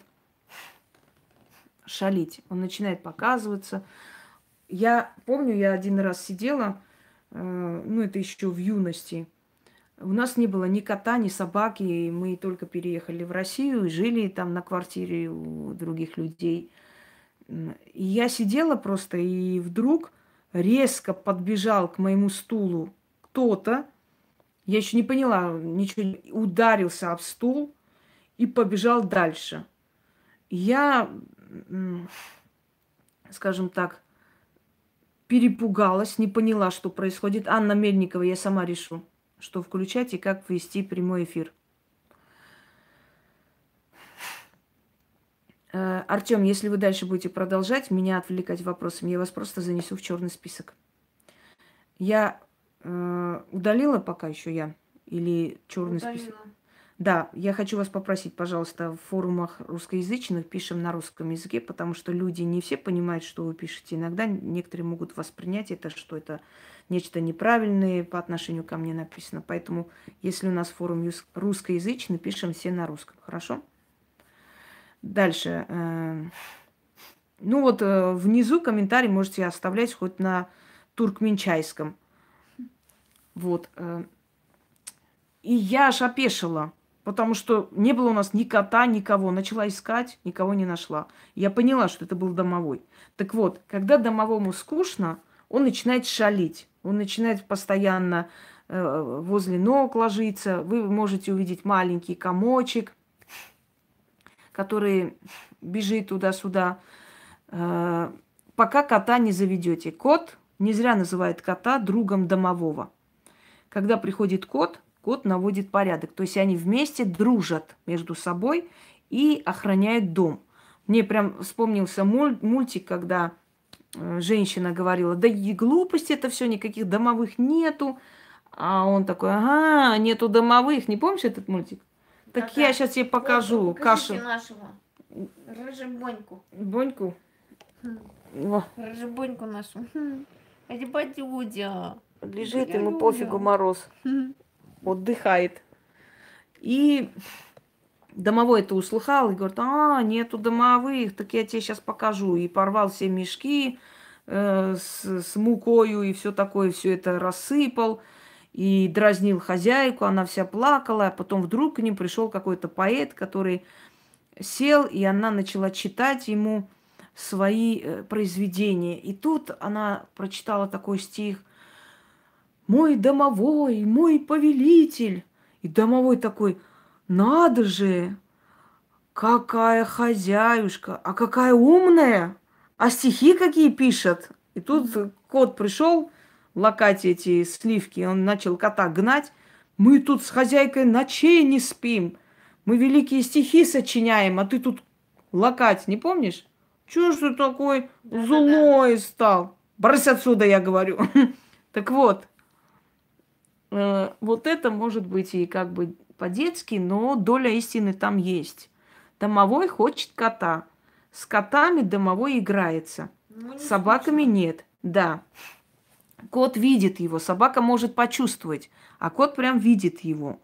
шалить, он начинает показываться. Я помню, я один раз сидела, э, ну это еще в юности. У нас не было ни кота, ни собаки, и мы только переехали в Россию и жили там на квартире у других людей. И я сидела просто, и вдруг резко подбежал к моему стулу кто-то, я еще не поняла, ничего, ударился об стул и побежал дальше. Я, скажем так, перепугалась, не поняла, что происходит. Анна Мельникова, я сама решу, что включать и как вести прямой эфир. Э, Артем, если вы дальше будете продолжать меня отвлекать вопросами, я вас просто занесу в черный список. Я э, удалила пока еще я или черный список? Да, я хочу вас попросить, пожалуйста, в форумах русскоязычных пишем на русском языке, потому что люди не все понимают, что вы пишете. Иногда некоторые могут воспринять это, что это нечто неправильное по отношению ко мне написано. Поэтому, если у нас форум русскоязычный, пишем все на русском. Хорошо? Дальше. э, Ну вот э, внизу комментарий можете оставлять хоть на туркменчайском. Вот. э, И я аж опешила, потому что не было у нас ни кота, никого. Начала искать, никого не нашла. Я поняла, что это был домовой. Так вот, когда домовому скучно, он начинает шалить. Он начинает постоянно э, возле ног ложиться. Вы можете увидеть маленький комочек, который бежит туда-сюда. Э, пока кота не заведете. Кот не зря называет кота другом домового. Когда приходит кот, кот наводит порядок. То есть они вместе дружат между собой и охраняют дом. Мне прям вспомнился муль- мультик, когда э, женщина говорила, да и глупости это все, никаких домовых нету. А он такой, ага, нету домовых. Не помнишь этот мультик? Так Да-да. я сейчас тебе покажу Вот, покажите кашу. нашего. Рыжебоньку. Боньку. Хм. Рыжебоньку нашу. Хм. Ребятюдя. лежит ему пофигу мороз. Хм. Отдыхает. И домовой это услыхал и говорит, а, нету домовых, так я тебе сейчас покажу. И порвал все мешки, э, с, с мукою и все такое, все это рассыпал и дразнил хозяйку, она вся плакала, а потом вдруг к ним пришел какой-то поэт, который сел, и она начала читать ему свои э, произведения. И тут она прочитала такой стих «Мой домовой, мой повелитель». И домовой такой «Надо же, какая хозяюшка, а какая умная, а стихи какие пишет». И тут кот пришел, лакать эти сливки, он начал кота гнать. Мы тут с хозяйкой ночей не спим. Мы великие стихи сочиняем, а ты тут лакать, не помнишь? Чего ж ты такой злой стал? Брось отсюда, я говорю. Так вот, вот это может быть и как бы по-детски, но доля истины там есть. Домовой хочет кота. С котами домовой играется. Ну, С собаками слышно. нет. Да. Кот видит его, собака может почувствовать, а кот прям видит его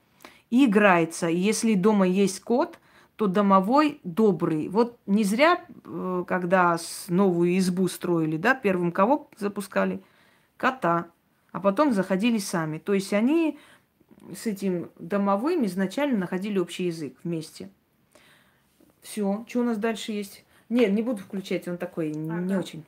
и играется. И если дома есть кот, то домовой добрый. Вот не зря, э, когда новую избу строили, да, первым кого запускали? Кота. А потом заходили сами. То есть они с этим домовым изначально находили общий язык вместе. Все. Что у нас дальше есть? Нет, не буду включать, он такой ага. не очень.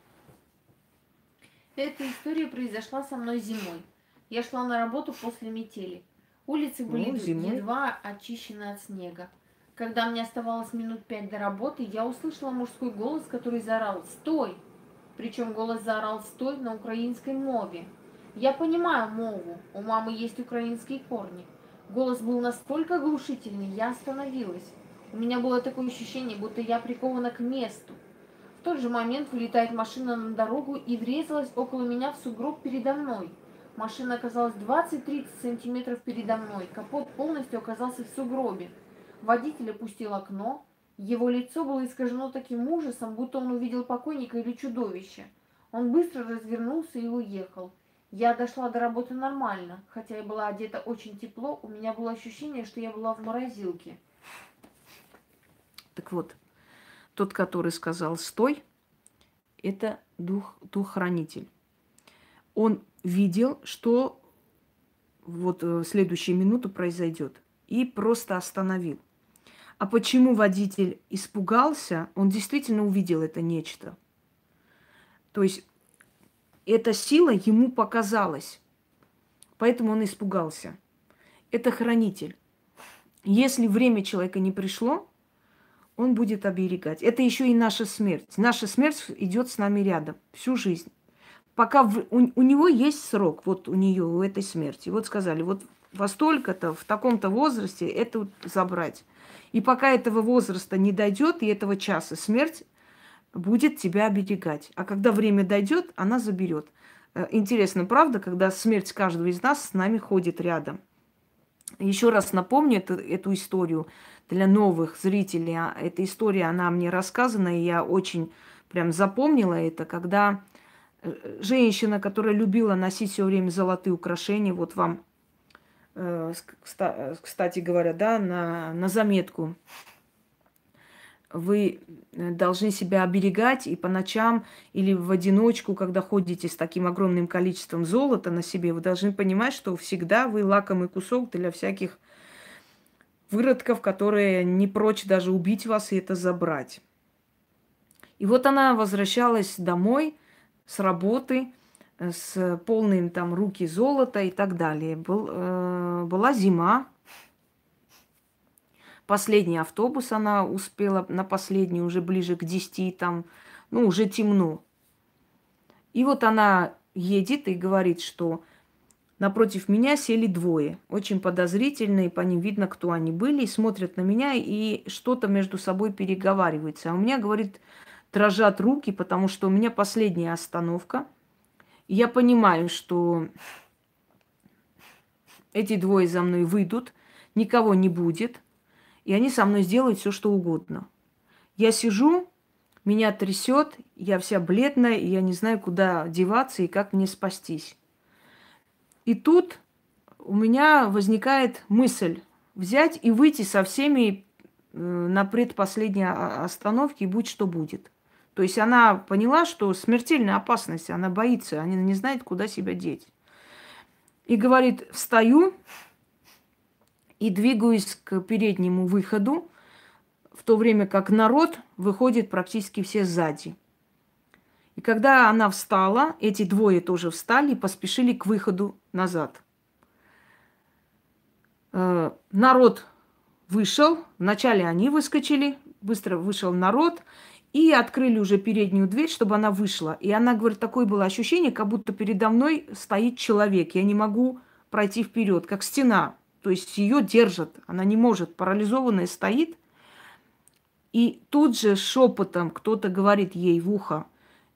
Эта история произошла со мной зимой. Я шла на работу после метели. Улицы были ну, едва очищены от снега. Когда мне оставалось минут пять до работы, я услышала мужской голос, который заорал «Стой!». Причем голос заорал «Стой!» на украинской мове. Я понимаю мову, у мамы есть украинские корни. Голос был настолько оглушительный, я остановилась. У меня было такое ощущение, будто я прикована к месту. В тот же момент вылетает машина на дорогу и врезалась около меня в сугроб передо мной. Машина оказалась 20-30 сантиметров передо мной. Капот полностью оказался в сугробе. Водитель опустил окно. Его лицо было искажено таким ужасом, будто он увидел покойника или чудовище. Он быстро развернулся и уехал. Я дошла до работы нормально, хотя я была одета очень тепло, у меня было ощущение, что я была в морозилке. Так вот, тот, который сказал «стой», это дух, дух-хранитель. Он видел, что вот в э, следующую минуту произойдет, и просто остановил. А почему водитель испугался? Он действительно увидел это нечто. То есть эта сила ему показалась, поэтому он испугался. Это хранитель. Если время человека не пришло, он будет оберегать. Это еще и наша смерть. Наша смерть идет с нами рядом всю жизнь. Пока в, у, у него есть срок, вот у нее, у этой смерти. Вот сказали, вот во столько-то, в таком-то возрасте это забрать. И пока этого возраста не дойдет, и этого часа смерть будет тебя оберегать. А когда время дойдет, она заберет. Э, интересно, правда, когда смерть каждого из нас с нами ходит рядом. Еще раз напомню эту, эту историю для новых зрителей. А, эта история, она мне рассказана, и я очень прям запомнила это, когда э, женщина, которая любила носить все время золотые украшения, вот вам, э, кстати говоря, да, на, на заметку, вы должны себя оберегать и по ночам или в одиночку, когда ходите с таким огромным количеством золота на себе, вы должны понимать, что всегда вы лакомый кусок для всяких выродков, которые не прочь даже убить вас и это забрать. И вот она возвращалась домой с работы, э, с полным там руки золота и так далее. Был, э, была зима. Последний автобус она успела на последний, уже ближе к 10, там, ну, уже темно. И вот она едет и говорит, что Напротив меня сели двое, очень подозрительные, по ним видно, кто они были, и смотрят на меня и что-то между собой переговариваются. А у меня, говорит, дрожат руки, потому что у меня последняя остановка. И я понимаю, что эти двое за мной выйдут, никого не будет, и они со мной сделают все, что угодно. Я сижу, меня трясет, я вся бледная, и я не знаю, куда деваться и как мне спастись. И тут у меня возникает мысль взять и выйти со всеми э, на предпоследней остановке, и будь что будет. То есть она поняла, что смертельная опасность, она боится, она не знает, куда себя деть. И говорит, встаю и двигаюсь к переднему выходу, в то время как народ выходит практически все сзади. И когда она встала, эти двое тоже встали и поспешили к выходу назад. Э, народ вышел, вначале они выскочили, быстро вышел народ, и открыли уже переднюю дверь, чтобы она вышла. И она говорит, такое было ощущение, как будто передо мной стоит человек. Я не могу пройти вперед, как стена. То есть ее держат, она не может, парализованная стоит. И тут же шепотом кто-то говорит ей в ухо,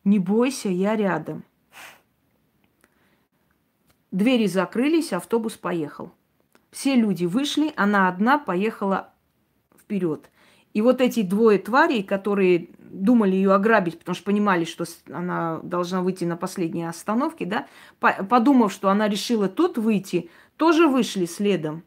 не бойся, я рядом. Двери закрылись, автобус поехал. Все люди вышли, она одна поехала вперед. И вот эти двое тварей, которые думали ее ограбить, потому что понимали, что она должна выйти на последней остановке, да, подумав, что она решила тут выйти, тоже вышли следом.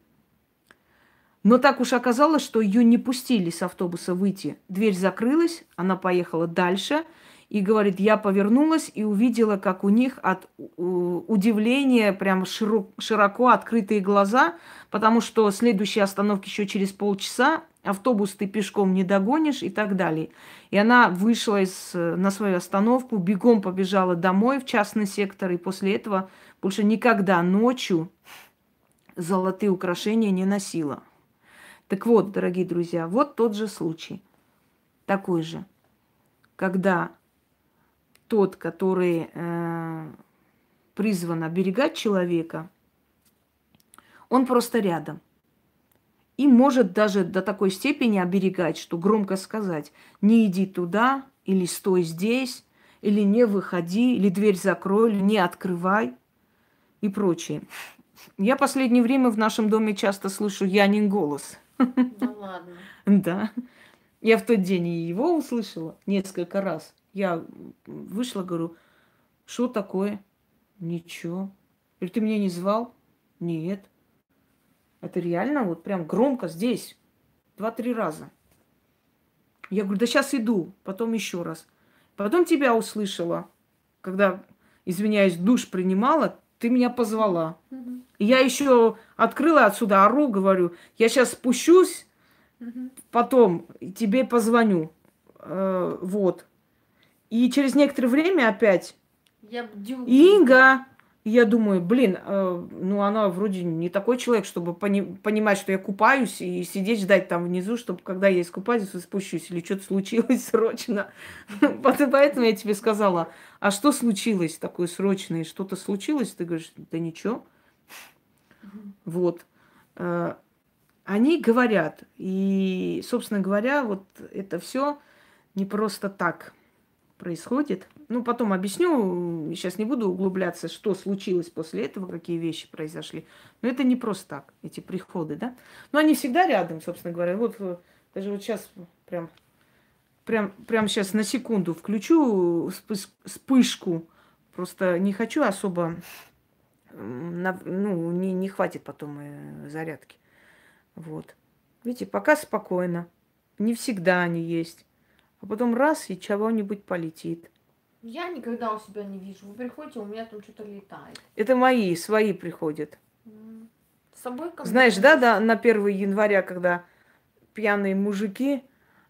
Но так уж оказалось, что ее не пустили с автобуса выйти. Дверь закрылась, она поехала дальше и говорит, я повернулась и увидела, как у них от удивления прям широко открытые глаза, потому что следующая остановка еще через полчаса, автобус ты пешком не догонишь и так далее. И она вышла из, на свою остановку, бегом побежала домой в частный сектор, и после этого больше никогда ночью золотые украшения не носила. Так вот, дорогие друзья, вот тот же случай. Такой же. Когда тот, который э, призван оберегать человека, он просто рядом – и может даже до такой степени оберегать, что громко сказать, не иди туда, или стой здесь, или не выходи, или дверь закрой, или не открывай и прочее. Я последнее время в нашем доме часто слышу Янин голос. Да ладно. Да. Я в тот день и его услышала несколько раз. Я вышла, говорю, что такое? Ничего. Или ты меня не звал? Нет. Это реально вот прям громко здесь. Два-три раза. Я говорю, да сейчас иду, потом еще раз. Потом тебя услышала, когда, извиняюсь, душ принимала, ты меня позвала. И я еще открыла отсюда, ору, говорю, я сейчас спущусь, потом тебе позвоню. Э, вот. И через некоторое время опять. Я бдю. Инга, я думаю, блин, э, ну она вроде не такой человек, чтобы пони- понимать, что я купаюсь и сидеть ждать там внизу, чтобы когда я искупаюсь, спущусь или что-то случилось срочно. Поэтому я тебе сказала, а что случилось такое срочное? Что-то случилось? Ты говоришь, да ничего. Вот. Э, они говорят. И, собственно говоря, вот это все не просто так происходит. Ну, потом объясню, сейчас не буду углубляться, что случилось после этого, какие вещи произошли. Но это не просто так, эти приходы, да. Но они всегда рядом, собственно говоря. Вот э, даже вот сейчас прям, прям, прям сейчас на секунду включу вспышку. Просто не хочу особо, ну, не, не хватит потом э, зарядки. Вот. Видите, пока спокойно. Не всегда они есть. А потом раз, и чего-нибудь полетит. Я никогда у себя не вижу. Вы приходите, у меня там что-то летает. Это мои, свои приходят. С собой как Знаешь, да, да, на 1 января, когда пьяные мужики,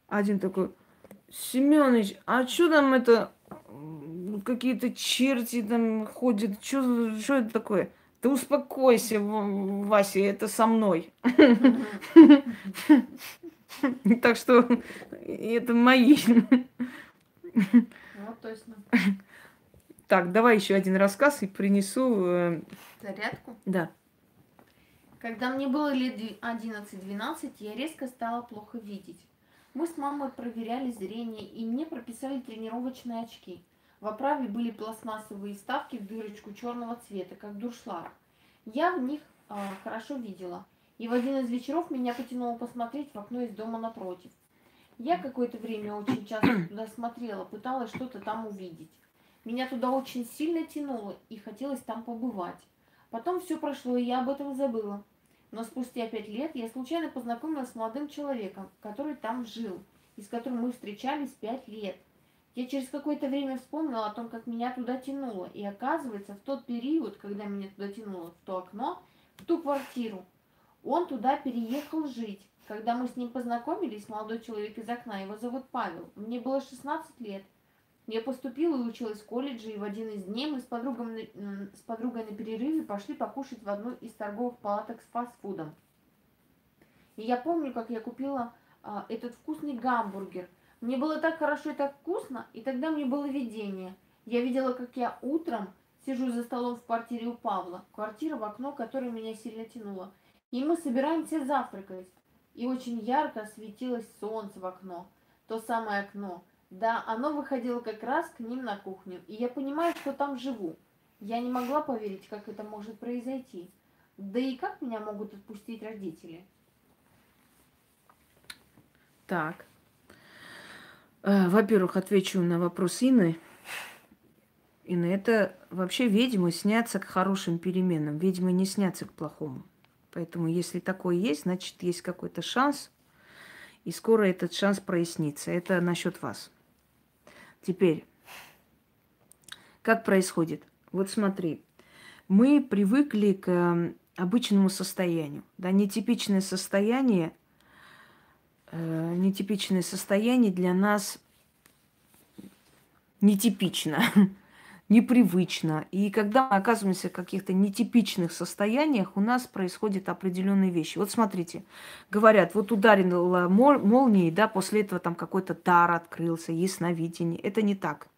один такой, Семенович, а что там это, какие-то черти там ходят, что это такое? Ты успокойся, Вася, это со мной. Так что это мои. Вот точно. Так, давай еще один рассказ и принесу... Э, Зарядку? Да. Когда мне было лет 11-12, я резко стала плохо видеть. Мы с мамой проверяли зрение, и мне прописали тренировочные очки. В оправе были пластмассовые вставки в дырочку черного цвета, как дуршлаг. Я в них э, хорошо видела. И в один из вечеров меня потянуло посмотреть в окно из дома напротив. Я какое-то время очень часто туда смотрела, пыталась что-то там увидеть. Меня туда очень сильно тянуло и хотелось там побывать. Потом все прошло, и я об этом забыла. Но спустя пять лет я случайно познакомилась с молодым человеком, который там жил, и с которым мы встречались пять лет. Я через какое-то время вспомнила о том, как меня туда тянуло. И оказывается, в тот период, когда меня туда тянуло, в то окно, в ту квартиру, он туда переехал жить. Когда мы с ним познакомились, молодой человек из окна, его зовут Павел, мне было 16 лет. Я поступила и училась в колледже, и в один из дней мы с, с подругой на перерыве пошли покушать в одну из торговых палаток с фастфудом. И я помню, как я купила а, этот вкусный гамбургер. Мне было так хорошо и так вкусно, и тогда мне было видение. Я видела, как я утром сижу за столом в квартире у Павла, квартира в окно, которое меня сильно тянуло. И мы собираемся завтракать. И очень ярко светилось солнце в окно. То самое окно. Да, оно выходило как раз к ним на кухню. И я понимаю, что там живу. Я не могла поверить, как это может произойти. Да и как меня могут отпустить родители? Так. Э, во-первых, отвечу на вопрос Инны. Инна, это вообще ведьмы снятся к хорошим переменам. Ведьмы не снятся к плохому. Поэтому, если такое есть, значит, есть какой-то шанс, и скоро этот шанс прояснится. Это насчет вас. Теперь, как происходит? Вот смотри, мы привыкли к э, обычному состоянию. Да, нетипичное состояние э, нетипичное состояние для нас нетипично, непривычно. И когда мы оказываемся в каких-то нетипичных состояниях, у нас происходят определенные вещи. Вот смотрите, говорят, вот ударила молнией, да, после этого там какой-то дар открылся, ясновидение. Это не так.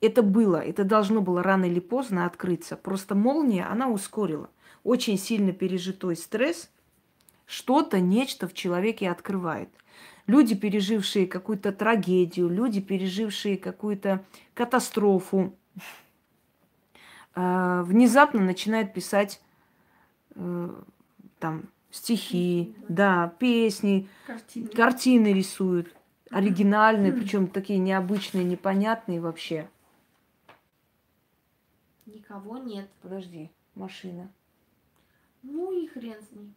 Это было, это должно было рано или поздно открыться. Просто молния, она ускорила. Очень сильно пережитой стресс – что-то, нечто в человеке открывает. Люди, пережившие какую-то трагедию, люди, пережившие какую-то катастрофу, э, внезапно начинают писать э, там стихи, да, песни, картины, картины рисуют, оригинальные, причем такие необычные, непонятные вообще. Никого нет. Подожди, машина. Ну и хрен с ней.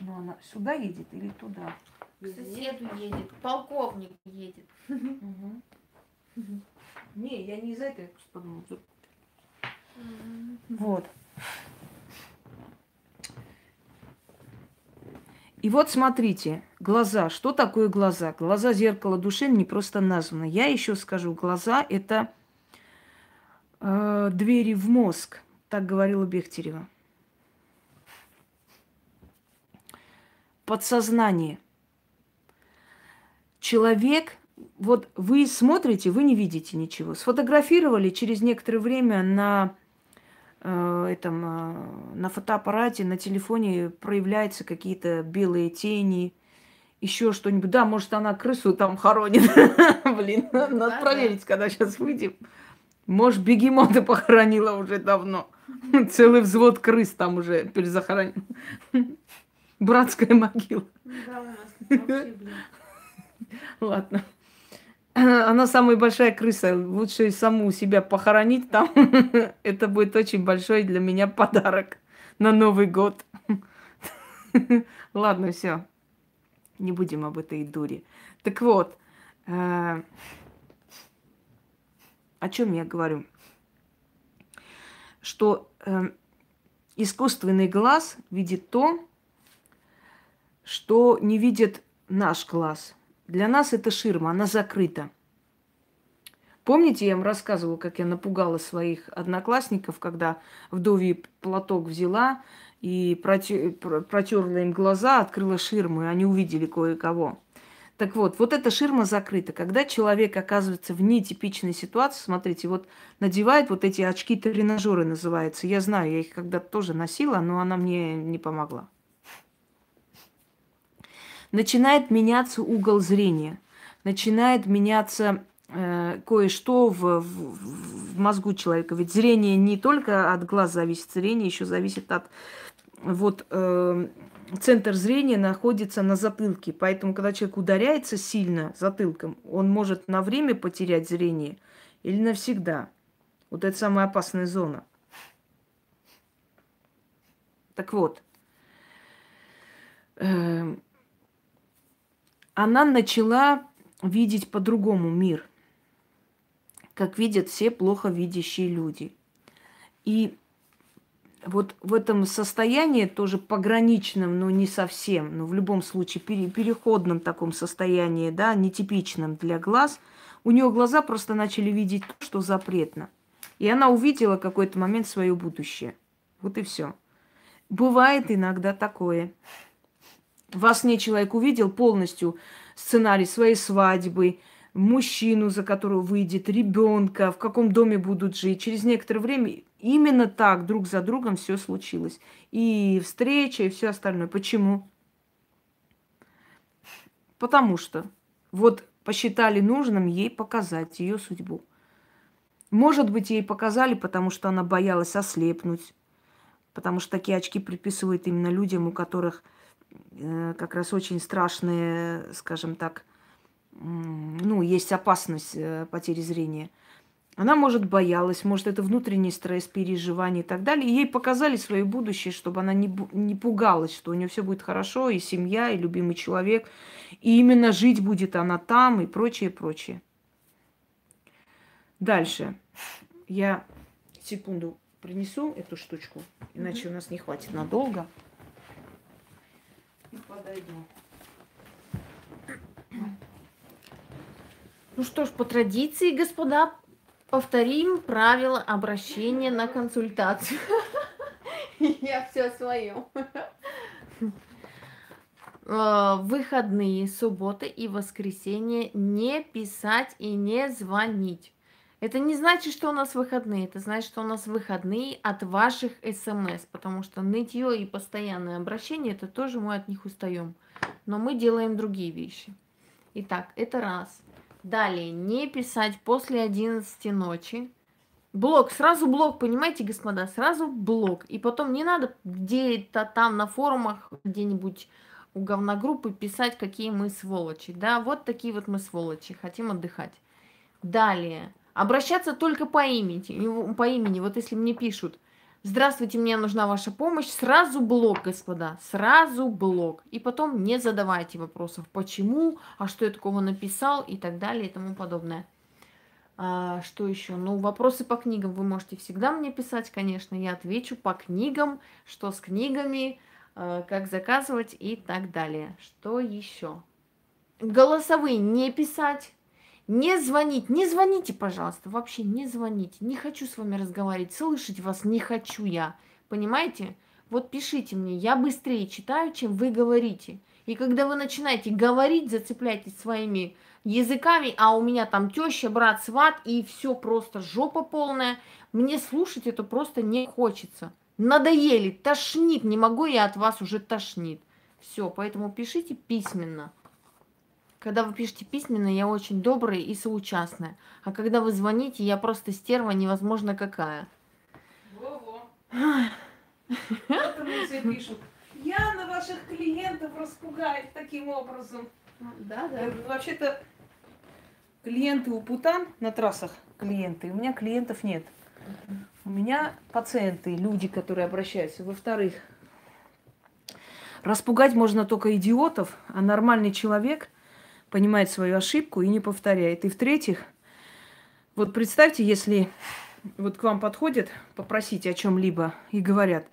Ну, она сюда едет или туда? К соседу едет, полковник едет. Не, я не из этой подумала. Вот. И вот смотрите, глаза. Что такое глаза? Глаза зеркало души не просто названо. Я еще скажу, глаза это э, двери в мозг. Так говорила Бехтерева. Подсознание. Человек, вот вы смотрите, вы не видите ничего. Сфотографировали через некоторое время на э, этом, э, на фотоаппарате, на телефоне проявляются какие-то белые тени, еще что-нибудь. Да, может, она крысу там хоронит. Блин, надо проверить, когда сейчас выйдем. Может, бегемота похоронила уже давно. Целый взвод крыс там уже перезахоронил. Братская могила. Да, у нас вообще, блин. Ладно. Она самая большая крыса. Лучше саму себя похоронить там. Это будет очень большой для меня подарок на Новый год. Ладно, все. Не будем об этой дуре. Так вот, э, о чем я говорю? Что э, искусственный глаз видит то, что не видит наш глаз. Для нас это ширма, она закрыта. Помните, я вам рассказывала, как я напугала своих одноклассников, когда вдовий платок взяла и протерла им глаза, открыла ширму, и они увидели кое-кого. Так вот, вот эта ширма закрыта. Когда человек оказывается в нетипичной ситуации, смотрите, вот надевает вот эти очки-тренажеры называются. Я знаю, я их когда-то тоже носила, но она мне не помогла начинает меняться угол зрения, начинает меняться э, кое-что в, в, в мозгу человека. Ведь зрение не только от глаз зависит, зрение еще зависит от вот э, центр зрения находится на затылке, поэтому когда человек ударяется сильно затылком, он может на время потерять зрение или навсегда. Вот это самая опасная зона. Так вот, э, она начала видеть по-другому мир, как видят все плохо видящие люди. И вот в этом состоянии, тоже пограничном, но не совсем, но в любом случае пере, переходном таком состоянии, да, нетипичном для глаз, у нее глаза просто начали видеть то, что запретно. И она увидела какой-то момент свое будущее. Вот и все. Бывает иногда такое. Во сне человек увидел полностью сценарий своей свадьбы, мужчину, за которого выйдет, ребенка, в каком доме будут жить. Через некоторое время именно так друг за другом все случилось. И встреча, и все остальное. Почему? Потому что вот посчитали нужным ей показать ее судьбу. Может быть, ей показали, потому что она боялась ослепнуть, потому что такие очки приписывают именно людям, у которых как раз очень страшные, скажем так, ну, есть опасность э, потери зрения. Она, может, боялась, может, это внутренний стресс, переживания и так далее. И ей показали свое будущее, чтобы она не, не пугалась, что у нее все будет хорошо, и семья, и любимый человек. И именно жить будет она там, и прочее, прочее. Дальше. Я секунду принесу эту штучку, иначе у нас не хватит надолго. И подойду. Ну что ж, по традиции, господа, повторим правила обращения на консультацию. Я все свое. Э, выходные, субботы и воскресенье не писать и не звонить. Это не значит, что у нас выходные, это значит, что у нас выходные от ваших смс, потому что нытье и постоянное обращение, это тоже мы от них устаем. Но мы делаем другие вещи. Итак, это раз. Далее, не писать после 11 ночи. Блок, сразу блок, понимаете, господа, сразу блок. И потом не надо где-то там на форумах, где-нибудь у говногруппы писать, какие мы сволочи. Да, вот такие вот мы сволочи, хотим отдыхать. Далее, обращаться только по имени. По имени, вот если мне пишут, Здравствуйте, мне нужна ваша помощь. Сразу блок, господа, сразу блок. И потом не задавайте вопросов, почему, а что я такого написал и так далее и тому подобное. А, что еще? Ну, вопросы по книгам вы можете всегда мне писать, конечно. Я отвечу по книгам, что с книгами, а, как заказывать и так далее. Что еще? Голосовые не писать. Не звонить, не звоните, пожалуйста, вообще не звоните. Не хочу с вами разговаривать, слышать вас не хочу я. Понимаете? Вот пишите мне, я быстрее читаю, чем вы говорите. И когда вы начинаете говорить, зацепляйтесь своими языками, а у меня там теща, брат, сват, и все просто жопа полная, мне слушать это просто не хочется. Надоели, тошнит, не могу я от вас уже тошнит. Все, поэтому пишите письменно. Когда вы пишете письменно, я очень добрая и соучастная. А когда вы звоните, я просто стерва невозможно какая. Во-во. все пишут. Я на ваших клиентов распугаю таким образом. Да, да. Вообще-то клиенты у Путан на трассах клиенты. У меня клиентов нет. У меня пациенты, люди, которые обращаются. Во-вторых, распугать можно только идиотов, а нормальный человек понимает свою ошибку и не повторяет. И в-третьих, вот представьте, если вот к вам подходят попросить о чем-либо и говорят,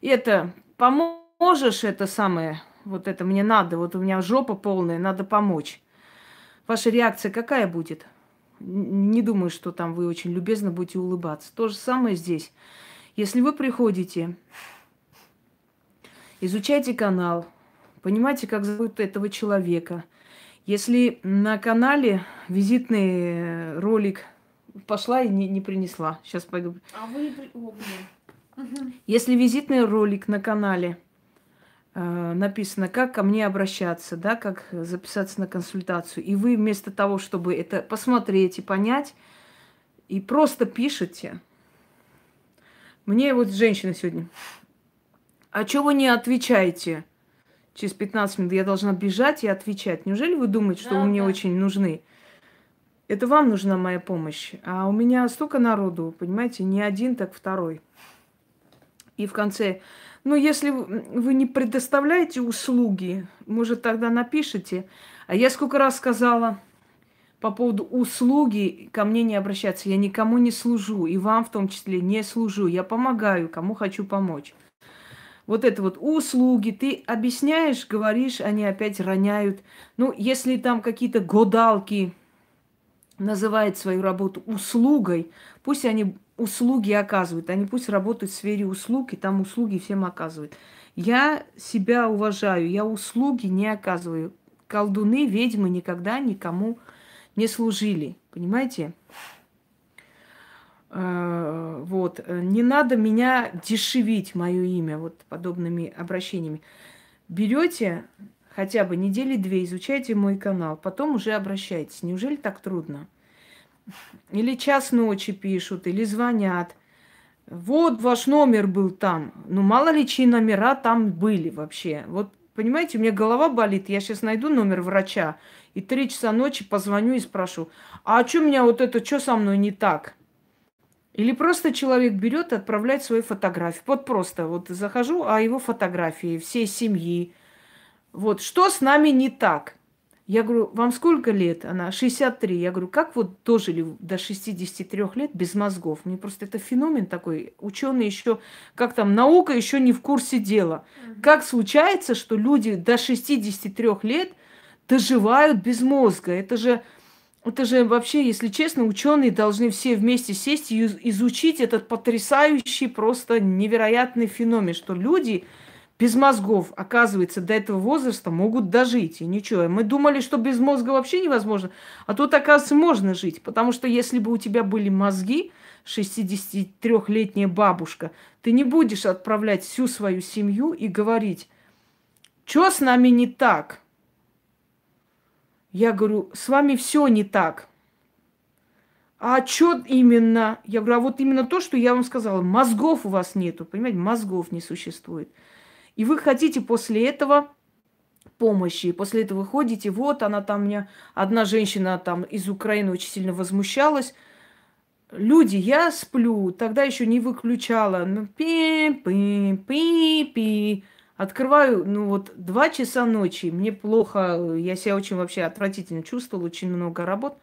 это поможешь это самое, вот это мне надо, вот у меня жопа полная, надо помочь. Ваша реакция какая будет? Не думаю, что там вы очень любезно будете улыбаться. То же самое здесь. Если вы приходите, изучайте канал, понимаете, как зовут этого человека – если на канале визитный ролик пошла и не, не принесла. Сейчас пойду. А вы... О, Если визитный ролик на канале э, написано, как ко мне обращаться, да, как записаться на консультацию, и вы вместо того, чтобы это посмотреть и понять, и просто пишете. Мне вот женщина сегодня. А что вы не отвечаете? Через 15 минут я должна бежать и отвечать. Неужели вы думаете, что да, вы мне да. очень нужны? Это вам нужна моя помощь. А у меня столько народу, понимаете, не один, так второй. И в конце, ну, если вы не предоставляете услуги, может, тогда напишите. А я сколько раз сказала, по поводу услуги ко мне не обращаться. Я никому не служу, и вам в том числе не служу. Я помогаю, кому хочу помочь. Вот это вот услуги, ты объясняешь, говоришь, они опять роняют. Ну, если там какие-то годалки называют свою работу услугой, пусть они услуги оказывают, они пусть работают в сфере услуг, и там услуги всем оказывают. Я себя уважаю, я услуги не оказываю. Колдуны, ведьмы никогда никому не служили, понимаете? Э, вот, не надо меня дешевить, мое имя, вот подобными обращениями. Берете хотя бы недели две, изучайте мой канал, потом уже обращайтесь. Неужели так трудно? Или час ночи пишут, или звонят. Вот ваш номер был там. Ну, мало ли чьи номера там были вообще. Вот, понимаете, у меня голова болит. Я сейчас найду номер врача. И три часа ночи позвоню и спрошу, а что у меня вот это, что со мной не так? Или просто человек берет и отправляет свои фотографии. Вот просто вот захожу, а его фотографии всей семьи. Вот, что с нами не так? Я говорю, вам сколько лет? Она 63. Я говорю, как вот дожили до 63 лет без мозгов? Мне просто это феномен такой. Ученые еще, как там, наука еще не в курсе дела. Как случается, что люди до 63 лет доживают без мозга? Это же, это же вообще, если честно, ученые должны все вместе сесть и изучить этот потрясающий, просто невероятный феномен, что люди без мозгов, оказывается, до этого возраста могут дожить. И ничего. Мы думали, что без мозга вообще невозможно. А тут, оказывается, можно жить. Потому что если бы у тебя были мозги, 63-летняя бабушка, ты не будешь отправлять всю свою семью и говорить, что с нами не так? Я говорю, с вами все не так. А что именно? Я говорю, а вот именно то, что я вам сказала. Мозгов у вас нету, понимаете? Мозгов не существует. И вы хотите после этого помощи. После этого ходите, вот она там, меня одна женщина там из Украины очень сильно возмущалась. Люди, я сплю, тогда еще не выключала. Ну, пи-пи-пи-пи. Открываю, ну вот, два часа ночи, мне плохо, я себя очень вообще отвратительно чувствовала, очень много работ.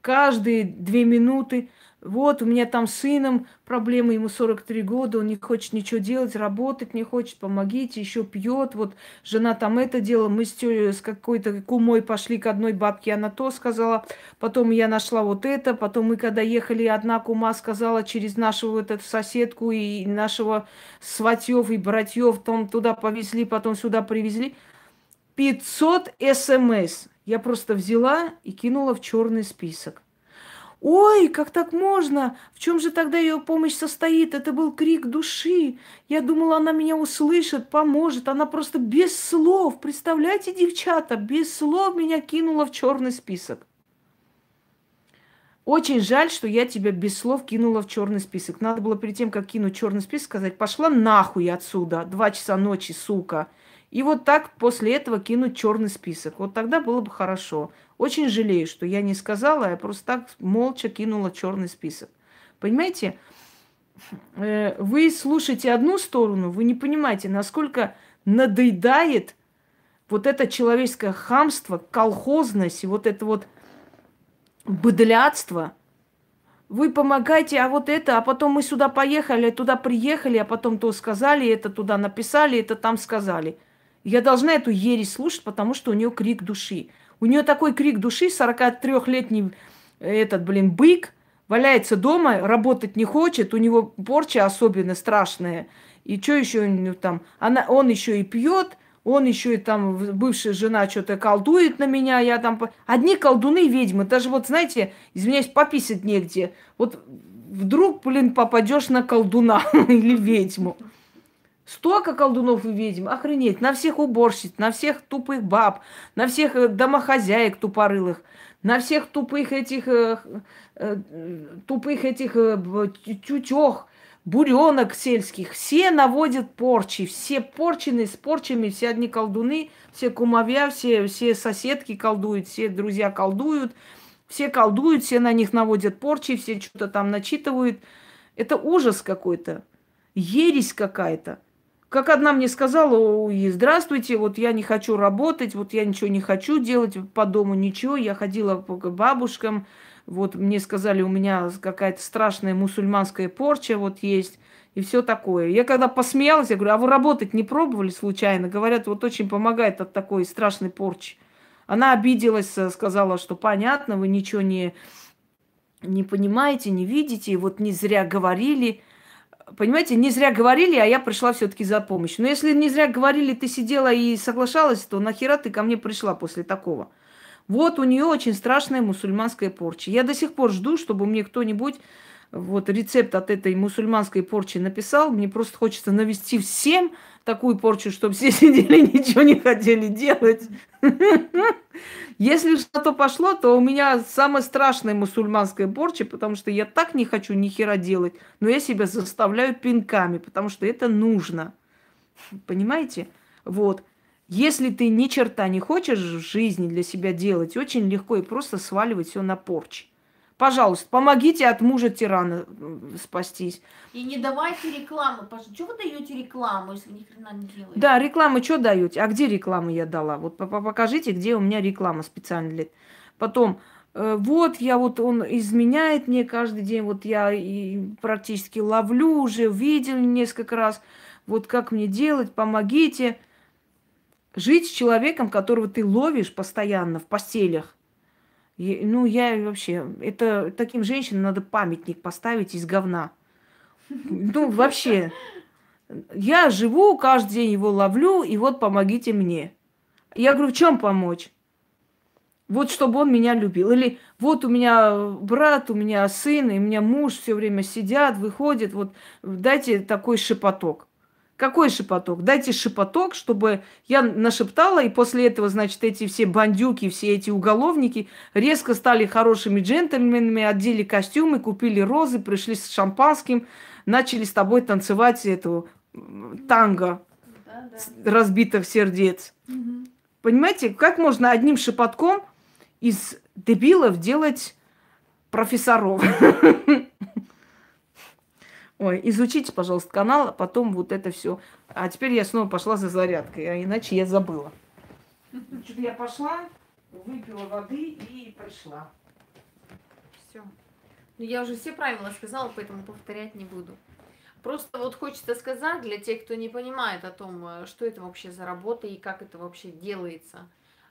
Каждые две минуты вот у меня там с сыном проблемы, ему 43 года, он не хочет ничего делать, работать не хочет, помогите, еще пьет. Вот жена там это делала, мы с, с какой-то кумой пошли к одной бабке, она то сказала, потом я нашла вот это, потом мы когда ехали, одна кума сказала через нашу вот эту соседку и нашего сватьев и братьев, там туда повезли, потом сюда привезли. 500 смс я просто взяла и кинула в черный список. Ой, как так можно? В чем же тогда ее помощь состоит? Это был крик души. Я думала, она меня услышит, поможет. Она просто без слов. Представляете, девчата, без слов меня кинула в черный список. Очень жаль, что я тебя без слов кинула в черный список. Надо было перед тем, как кинуть черный список, сказать, пошла нахуй отсюда, два часа ночи, сука. И вот так после этого кинуть черный список. Вот тогда было бы хорошо. Очень жалею, что я не сказала, я просто так молча кинула черный список. Понимаете? Э, вы слушаете одну сторону, вы не понимаете, насколько надоедает вот это человеческое хамство, колхозность и вот это вот быдляцтво. Вы помогаете, а вот это, а потом мы сюда поехали, туда приехали, а потом то сказали, это туда написали, это там сказали. Я должна эту ересь слушать, потому что у нее крик души. У нее такой крик души, 43-летний этот, блин, бык, валяется дома, работать не хочет, у него порча особенно страшная. И что еще там? Она, он еще и пьет, он еще и там, бывшая жена что-то колдует на меня, я там... Одни колдуны ведьмы, даже вот, знаете, извиняюсь, пописать негде. Вот вдруг, блин, попадешь на колдуна или ведьму. Столько колдунов и ведьм, охренеть, на всех уборщиц, на всех тупых баб, на всех э, домохозяек тупорылых, на всех тупых этих, э, э, тупых этих э, тютех, буренок сельских. Все наводят порчи, все порчены с порчами, все одни колдуны, все кумовья, все, все соседки колдуют, все друзья колдуют, все колдуют, все на них наводят порчи, все что-то там начитывают. Это ужас какой-то, ересь какая-то. Как одна мне сказала, ой, здравствуйте, вот я не хочу работать, вот я ничего не хочу делать по дому, ничего. Я ходила к бабушкам, вот мне сказали, у меня какая-то страшная мусульманская порча вот есть и все такое. Я когда посмеялась, я говорю, а вы работать не пробовали случайно? Говорят, вот очень помогает от такой страшной порчи. Она обиделась, э, сказала, что понятно, вы ничего не, не понимаете, не видите, вот не зря говорили. Понимаете, не зря говорили, а я пришла все-таки за помощью. Но если не зря говорили, ты сидела и соглашалась, то нахера ты ко мне пришла после такого? Вот у нее очень страшная мусульманская порча. Я до сих пор жду, чтобы мне кто-нибудь вот рецепт от этой мусульманской порчи написал. Мне просто хочется навести всем такую порчу, чтобы все сидели, ничего не хотели делать. Если что-то пошло, то у меня самая страшная мусульманская порча, потому что я так не хочу ни хера делать, но я себя заставляю пинками, потому что это нужно. Понимаете? Вот. Если ты ни черта не хочешь в жизни для себя делать, очень легко и просто сваливать все на порчи. Пожалуйста, помогите от мужа тирана спастись. И не давайте рекламу. Что вы даете рекламу, если ни хрена не делаете? Да, рекламы что даете? А где рекламу я дала? Вот покажите, где у меня реклама специально Потом, э, вот я вот, он изменяет мне каждый день, вот я и практически ловлю уже, видел несколько раз. Вот как мне делать, помогите. Жить с человеком, которого ты ловишь постоянно в постелях, ну, я вообще, это таким женщинам надо памятник поставить из говна. Ну, вообще, я живу, каждый день его ловлю, и вот помогите мне. Я говорю, в чем помочь? Вот чтобы он меня любил. Или вот у меня брат, у меня сын, и у меня муж все время сидят, выходят, вот дайте такой шепоток. Какой шепоток? Дайте шепоток, чтобы я нашептала, и после этого, значит, эти все бандюки, все эти уголовники резко стали хорошими джентльменами, одели костюмы, купили розы, пришли с шампанским, начали с тобой танцевать эту танго да, да. разбитых сердец. Угу. Понимаете, как можно одним шепотком из дебилов делать профессоров? Ой, изучите, пожалуйста, канал, а потом вот это все. А теперь я снова пошла за зарядкой, а иначе я забыла. Что-то я пошла, выпила воды и пришла. Все. Ну, я уже все правила сказала, поэтому повторять не буду. Просто вот хочется сказать для тех, кто не понимает о том, э, что это вообще за работа и как это вообще делается.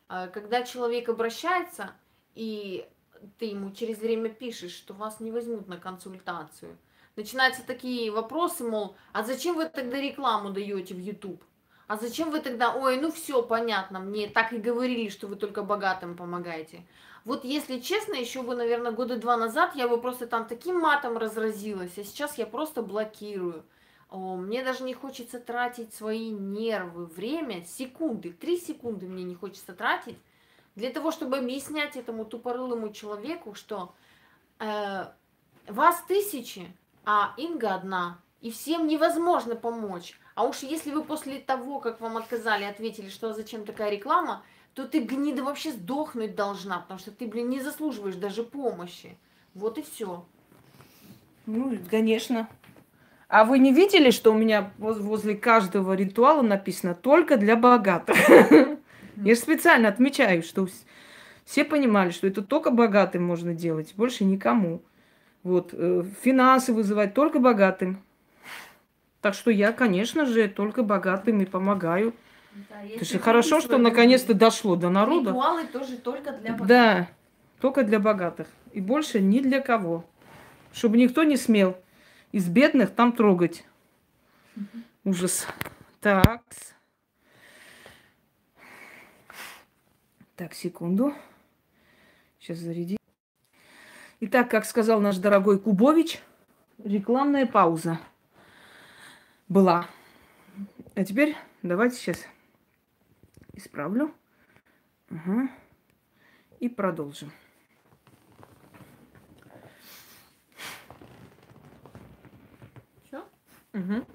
А, когда человек обращается, и ты ему через время пишешь, что вас не возьмут на консультацию – начинаются такие вопросы, мол, а зачем вы тогда рекламу даете в YouTube? А зачем вы тогда, ой, ну все понятно, мне так и говорили, что вы только богатым помогаете. Вот если честно, еще бы, наверное, года два назад я бы просто там таким матом разразилась, а сейчас я просто блокирую. О, мне даже не хочется тратить свои нервы, время, секунды, три секунды мне не хочется тратить для того, чтобы объяснять этому тупорылому человеку, что э, вас тысячи, а Инга одна, и всем невозможно помочь. А уж если вы после того, как вам отказали, ответили, что «А зачем такая реклама, то ты, гнида, вообще сдохнуть должна, потому что ты, блин, не заслуживаешь даже помощи. Вот и все. Ну, конечно. А вы не видели, что у меня возле каждого ритуала написано «только для богатых»? Я же специально отмечаю, что все понимали, что это только богатым можно делать, больше никому. Вот, э, финансы вызывать только богатым. Так что я, конечно же, только богатым и помогаю. Да, Это же хорошо, что наконец-то дошло до народа. Ритуалы тоже только для богатых. Да, только для богатых. И больше ни для кого. Чтобы никто не смел из бедных там трогать. Угу. Ужас. Так. Так, секунду. Сейчас заряди. Итак, как сказал наш дорогой Кубович, рекламная пауза была. А теперь давайте сейчас исправлю. Угу. И продолжим. Все? Угу.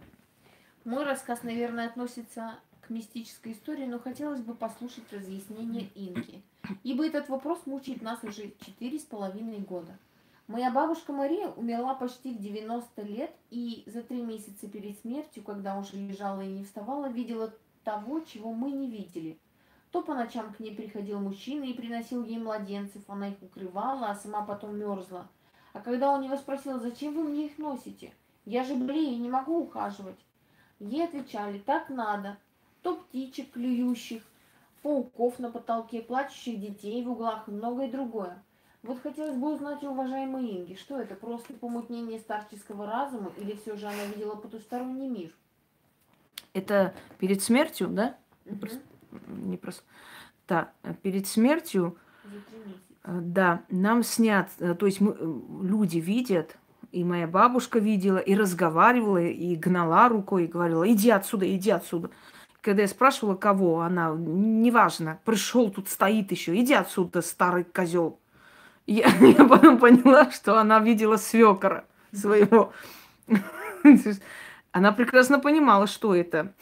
Мой рассказ, наверное, относится мистической истории, но хотелось бы послушать разъяснение Инки ибо этот вопрос мучает нас уже четыре с половиной года. Моя бабушка Мария умерла почти в 90 лет, и за три месяца перед смертью, когда уже лежала и не вставала, видела того, чего мы не видели. То по ночам к ней приходил мужчина и приносил ей младенцев, она их укрывала, а сама потом мерзла. А когда он его спросил, зачем вы мне их носите? Я же болею и не могу ухаживать. Ей отвечали, так надо. То птичек клюющих, пауков на потолке, плачущих детей в углах и многое другое. Вот хотелось бы узнать у уважаемой Инги, что это, просто помутнение старческого разума или все же она видела потусторонний мир? Это перед смертью, да? Просто- Не просто. Так, перед смертью, э, да, нам снят, э, то есть мы, э, люди видят, и моя бабушка видела, и разговаривала, и гнала рукой, и говорила, иди отсюда, иди отсюда. Когда я спрашивала, кого, она, неважно, пришел, тут стоит еще, иди отсюда, старый козел. Я, я потом поняла, что она видела свекора своего. Она прекрасно понимала, что это.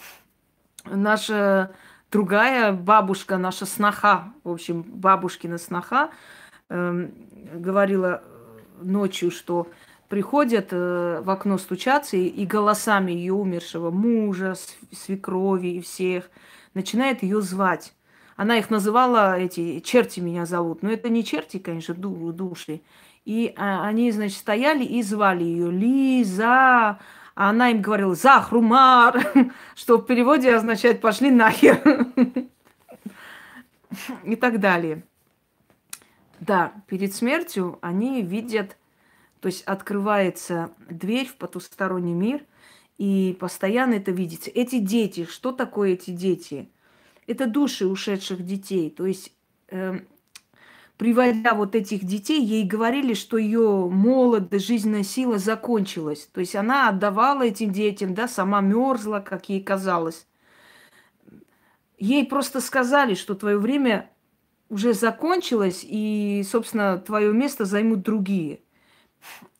Наша другая бабушка, наша сноха, в общем, бабушкина сноха, эм, говорила э, ночью, что приходят э, в окно стучаться и, голосами ее умершего мужа, свекрови и всех начинает ее звать. Она их называла, эти черти меня зовут. Но это не черти, конечно, ду- души. И а, они, значит, стояли и звали ее Лиза. А она им говорила Захрумар, что в переводе означает пошли нахер. И так далее. Да, перед смертью они видят, то есть открывается дверь в потусторонний мир, и постоянно это видите. Эти дети, что такое эти дети? Это души ушедших детей. То есть, эм, приводя вот этих детей, ей говорили, что ее молодость, жизненная сила закончилась. То есть она отдавала этим детям, да, сама мерзла, как ей казалось. Ей просто сказали, что твое время уже закончилось, и, собственно, твое место займут другие.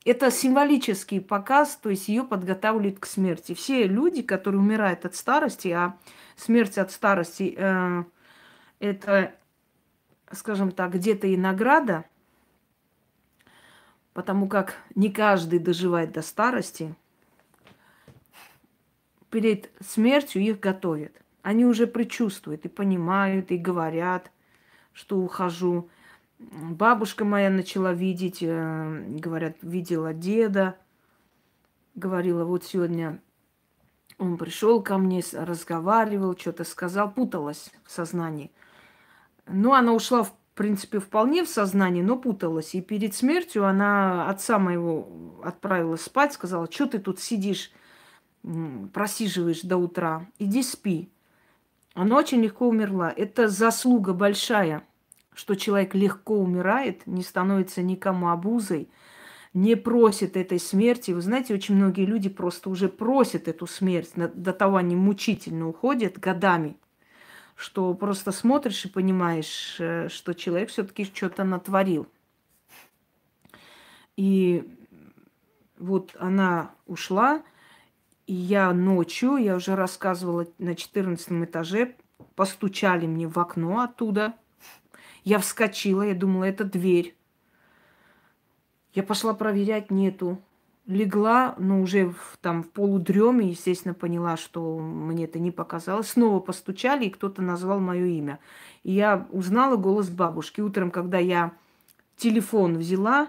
Это символический показ, то есть ее подготавливают к смерти. Все люди, которые умирают от старости, а смерть от старости э, это, скажем так, где-то и награда, потому как не каждый доживает до старости. Перед смертью их готовят. Они уже предчувствуют и понимают, и говорят, что ухожу. Бабушка моя начала видеть, э, говорят, видела деда, говорила, вот сегодня он пришел ко мне, разговаривал, что-то сказал, путалась в сознании. Ну, она ушла, в принципе, вполне в сознание, но путалась. И перед смертью она отца моего отправила спать, сказала, что ты тут сидишь, просиживаешь до утра, иди спи. Она очень легко умерла. Это заслуга большая, что человек легко умирает, не становится никому обузой, не просит этой смерти. Вы знаете, очень многие люди просто уже просят эту смерть. До того они мучительно уходят годами, что просто смотришь и понимаешь, э, что человек все-таки что-то натворил. И вот она ушла, и я ночью, я уже рассказывала, на 14 этаже постучали мне в окно оттуда. Я вскочила, я думала, это дверь. Я пошла проверять, нету. Легла, но уже в, там в полудреме, естественно, поняла, что мне это не показалось. Снова постучали, и кто-то назвал мое имя. И я узнала голос бабушки. Утром, когда я телефон взяла,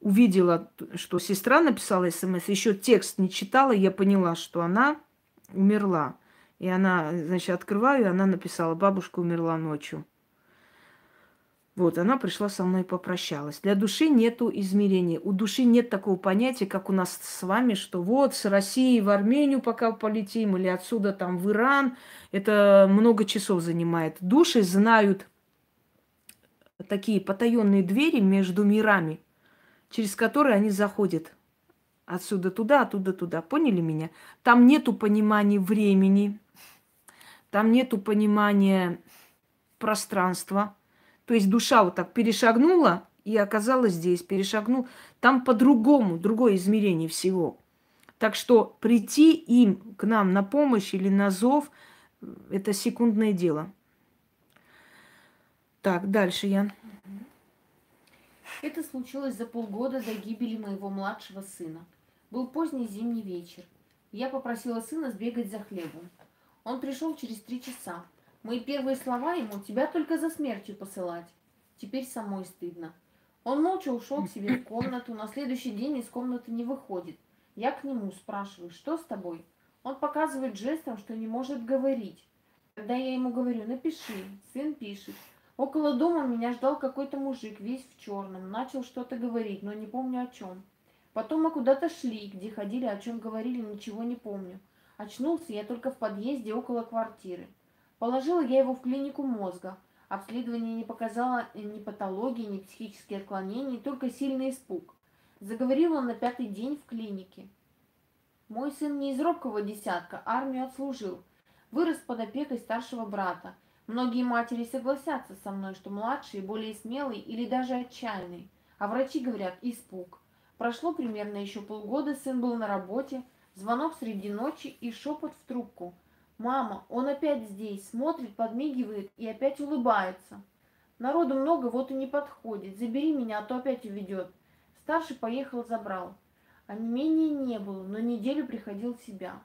увидела, что сестра написала смс, еще текст не читала, я поняла, что она умерла. И она, значит, открываю, и она написала, бабушка умерла ночью. Вот, она пришла со мной и попрощалась. Для души нету измерения. У души нет такого понятия, как у нас с вами, что вот с России в Армению пока полетим, или отсюда там в Иран. Это много часов занимает. Души знают такие потаенные двери между мирами, через которые они заходят. Отсюда туда, оттуда туда. Поняли меня? Там нету понимания времени, там нету понимания пространства. То есть душа вот так перешагнула и оказалась здесь, перешагнул. Там по-другому, другое измерение всего. Так что прийти им к нам на помощь или на зов – это секундное дело. Так, дальше, Ян. Это случилось за полгода до гибели моего младшего сына. Был поздний зимний вечер. Я попросила сына сбегать за хлебом. Он пришел через три часа. Мои первые слова ему «тебя только за смертью посылать». Теперь самой стыдно. Он молча ушел к себе в комнату, на следующий день из комнаты не выходит. Я к нему спрашиваю, что с тобой? Он показывает жестом, что не может говорить. Когда я ему говорю, напиши, сын пишет. Около дома меня ждал какой-то мужик, весь в черном. Начал что-то говорить, но не помню о чем. Потом мы куда-то шли, где ходили, о чем говорили, ничего не помню. Очнулся я только в подъезде около квартиры. Положила я его в клинику мозга. Обследование не показало ни патологии, ни психических отклонений, только сильный испуг. Заговорил он на пятый день в клинике. Мой сын не из робкого десятка, армию отслужил. Вырос под опекой старшего брата. Многие матери согласятся со мной, что младший более смелый или даже отчаянный. А врачи говорят «испуг». Прошло примерно еще полгода, сын был на работе, звонок среди ночи и шепот в трубку. «Мама, он опять здесь, смотрит, подмигивает и опять улыбается. Народу много, вот и не подходит. Забери меня, а то опять уведет». Старший поехал, забрал. А не менее не было, но неделю приходил в себя.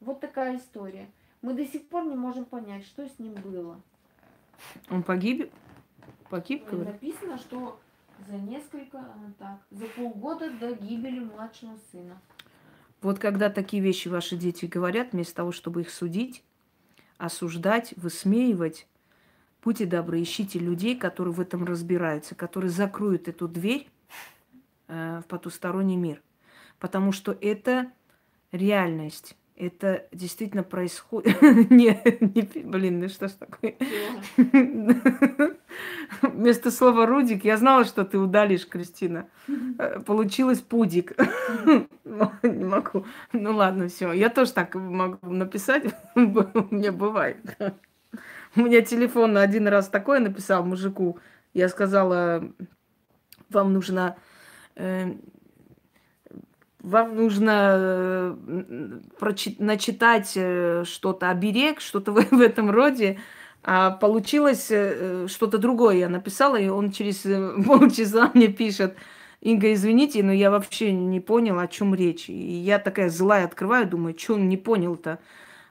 Вот такая история. Мы до сих пор не можем понять, что с ним было. Он погиб? Погиб? Написано, что за несколько, а, так, за полгода до гибели младшего сына. Вот когда такие вещи ваши дети говорят, вместо того, чтобы их судить, осуждать, высмеивать, будьте добры, ищите людей, которые в этом разбираются, которые закроют эту дверь э, в потусторонний мир. Потому что это реальность это действительно происходит. не, не, блин, ну что ж такое? Вместо слова Рудик я знала, что ты удалишь, Кристина. Э, получилось пудик. не могу. Ну ладно, все. Я тоже так могу написать. У меня бывает. У меня телефон один раз такое написал мужику. Я сказала, вам нужно э, вам нужно э, начитать что-то, оберег, что-то в этом роде. А получилось э, что-то другое. Я написала, и он через полчаса мне пишет, Инга, извините, но я вообще не понял, о чем речь. И я такая злая открываю, думаю, что он не понял-то.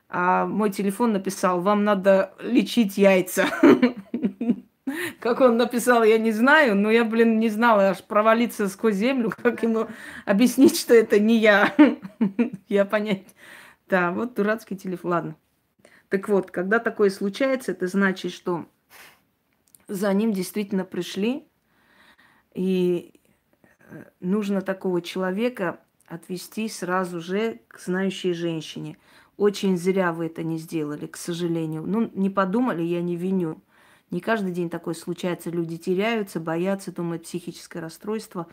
А мой телефон написал, вам надо лечить яйца. Как он написал, я не знаю, но я, блин, не знала, аж провалиться сквозь землю, как ему объяснить, что это не я. Я понять. Да, вот дурацкий телефон. Ладно. Так вот, когда такое случается, это значит, что за ним действительно пришли, и э, нужно такого человека отвести сразу же к знающей женщине. Очень зря вы это не сделали, к сожалению. Ну, не подумали, я не виню. Не каждый день такое случается. Люди теряются, боятся, думают, психическое расстройство.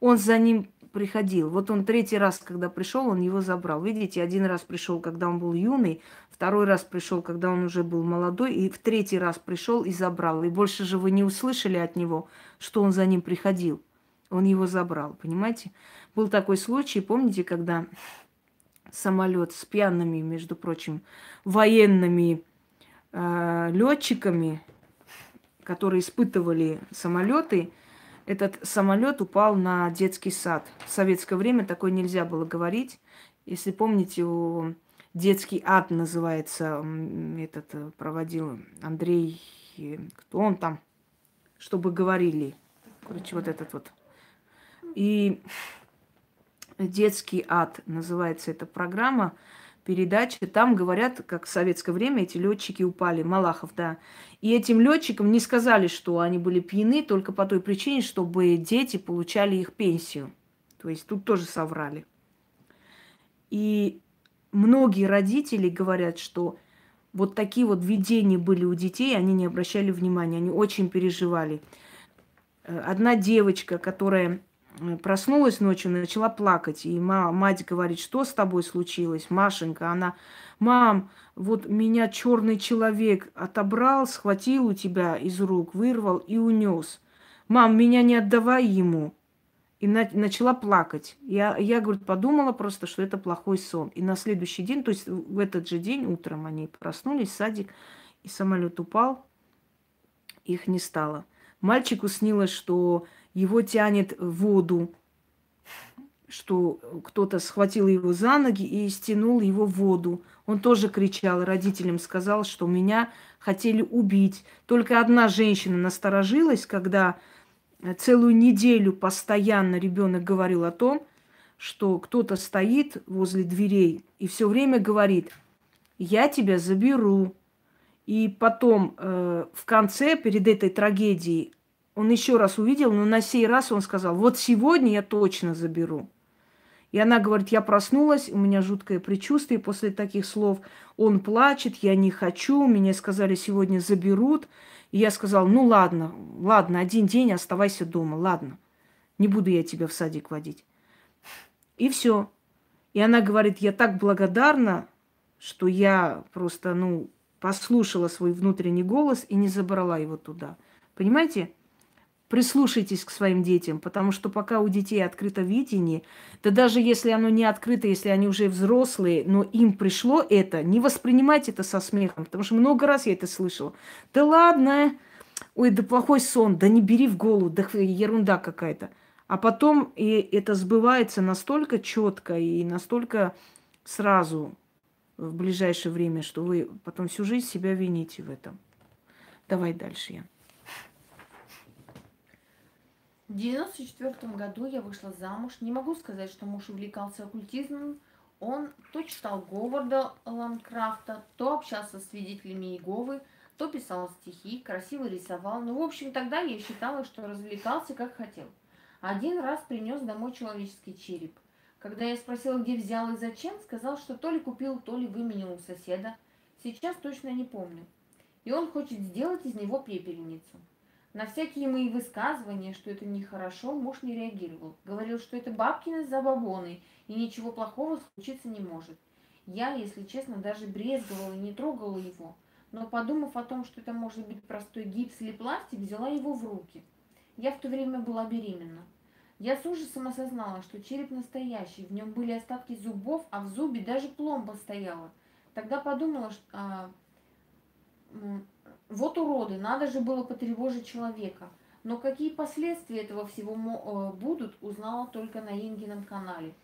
Он за ним приходил. Вот он третий раз, когда пришел, он его забрал. Видите, один раз пришел, когда он был юный, второй раз пришел, когда он уже был молодой, и в третий раз пришел и забрал. И больше же вы не услышали от него, что он за ним приходил. Он его забрал, понимаете? Был такой случай, помните, когда самолет с пьяными, между прочим, военными э, летчиками которые испытывали самолеты, этот самолет упал на детский сад. В советское время такое нельзя было говорить. Если помните, у детский ад называется, этот э, проводил Андрей, э, кто он там, чтобы говорили. Короче, вот этот вот. И детский ад называется эта программа передачи, там говорят, как в советское время эти летчики упали, Малахов, да. И этим летчикам не сказали, что они были пьяны только по той причине, чтобы дети получали их пенсию. То есть тут тоже соврали. И многие родители говорят, что вот такие вот видения были у детей, они не обращали внимания, они очень переживали. Э, одна девочка, которая проснулась ночью, начала плакать. И мать говорит, что с тобой случилось, Машенька? Она, мам, вот меня черный человек отобрал, схватил у тебя из рук, вырвал и унес. Мам, меня не отдавай ему. И на, начала плакать. Я, я, говорит, подумала просто, что это плохой сон. И на следующий день, то есть в этот же день утром они проснулись, садик, и самолет упал, их не стало. Мальчику снилось, что его тянет в воду, что кто-то схватил его за ноги и стянул его в воду. Он тоже кричал, родителям сказал, что меня хотели убить. Только одна женщина насторожилась, когда целую неделю постоянно ребенок говорил о том, что кто-то стоит возле дверей и все время говорит, я тебя заберу. И потом э, в конце, перед этой трагедией, он еще раз увидел, но на сей раз он сказал, вот сегодня я точно заберу. И она говорит, я проснулась, у меня жуткое предчувствие после таких слов. Он плачет, я не хочу, мне сказали, сегодня заберут. И я сказал, ну ладно, ладно, один день оставайся дома, ладно. Не буду я тебя в садик водить. И все. И она говорит, я так благодарна, что я просто, ну, послушала свой внутренний голос и не забрала его туда. Понимаете? Прислушайтесь к своим детям, потому что пока у детей открыто видение, да даже если оно не открыто, если они уже взрослые, но им пришло это, не воспринимайте это со смехом, потому что много раз я это слышала. Да ладно, ой, да плохой сон, да не бери в голову, да ерунда какая-то. А потом и это сбывается настолько четко и настолько сразу в ближайшее время, что вы потом всю жизнь себя вините в этом. Давай дальше, я. В 94 году я вышла замуж. Не могу сказать, что муж увлекался оккультизмом. Он то читал Говарда Ланкрафта, то общался с свидетелями Иеговы, то писал стихи, красиво рисовал. Ну, в общем, тогда я считала, что развлекался как хотел. Один раз принес домой человеческий череп. Когда я спросила, где взял и зачем, сказал, что то ли купил, то ли выменил у соседа. Сейчас точно не помню. И он хочет сделать из него пепельницу. На всякие мои высказывания, что это нехорошо, муж не реагировал. Говорил, что это бабкины забабоны, и ничего плохого случиться не может. Я, если честно, даже брезговала и не трогала его. Но подумав о том, что это может быть простой гипс или пластик, взяла его в руки. Я в то время была беременна. Я с ужасом осознала, что череп настоящий, в нем были остатки зубов, а в зубе даже пломба стояла. Тогда подумала, что... А, вот уроды, надо же было потревожить человека. Но какие последствия этого всего э, будут, узнала только на Ингином канале.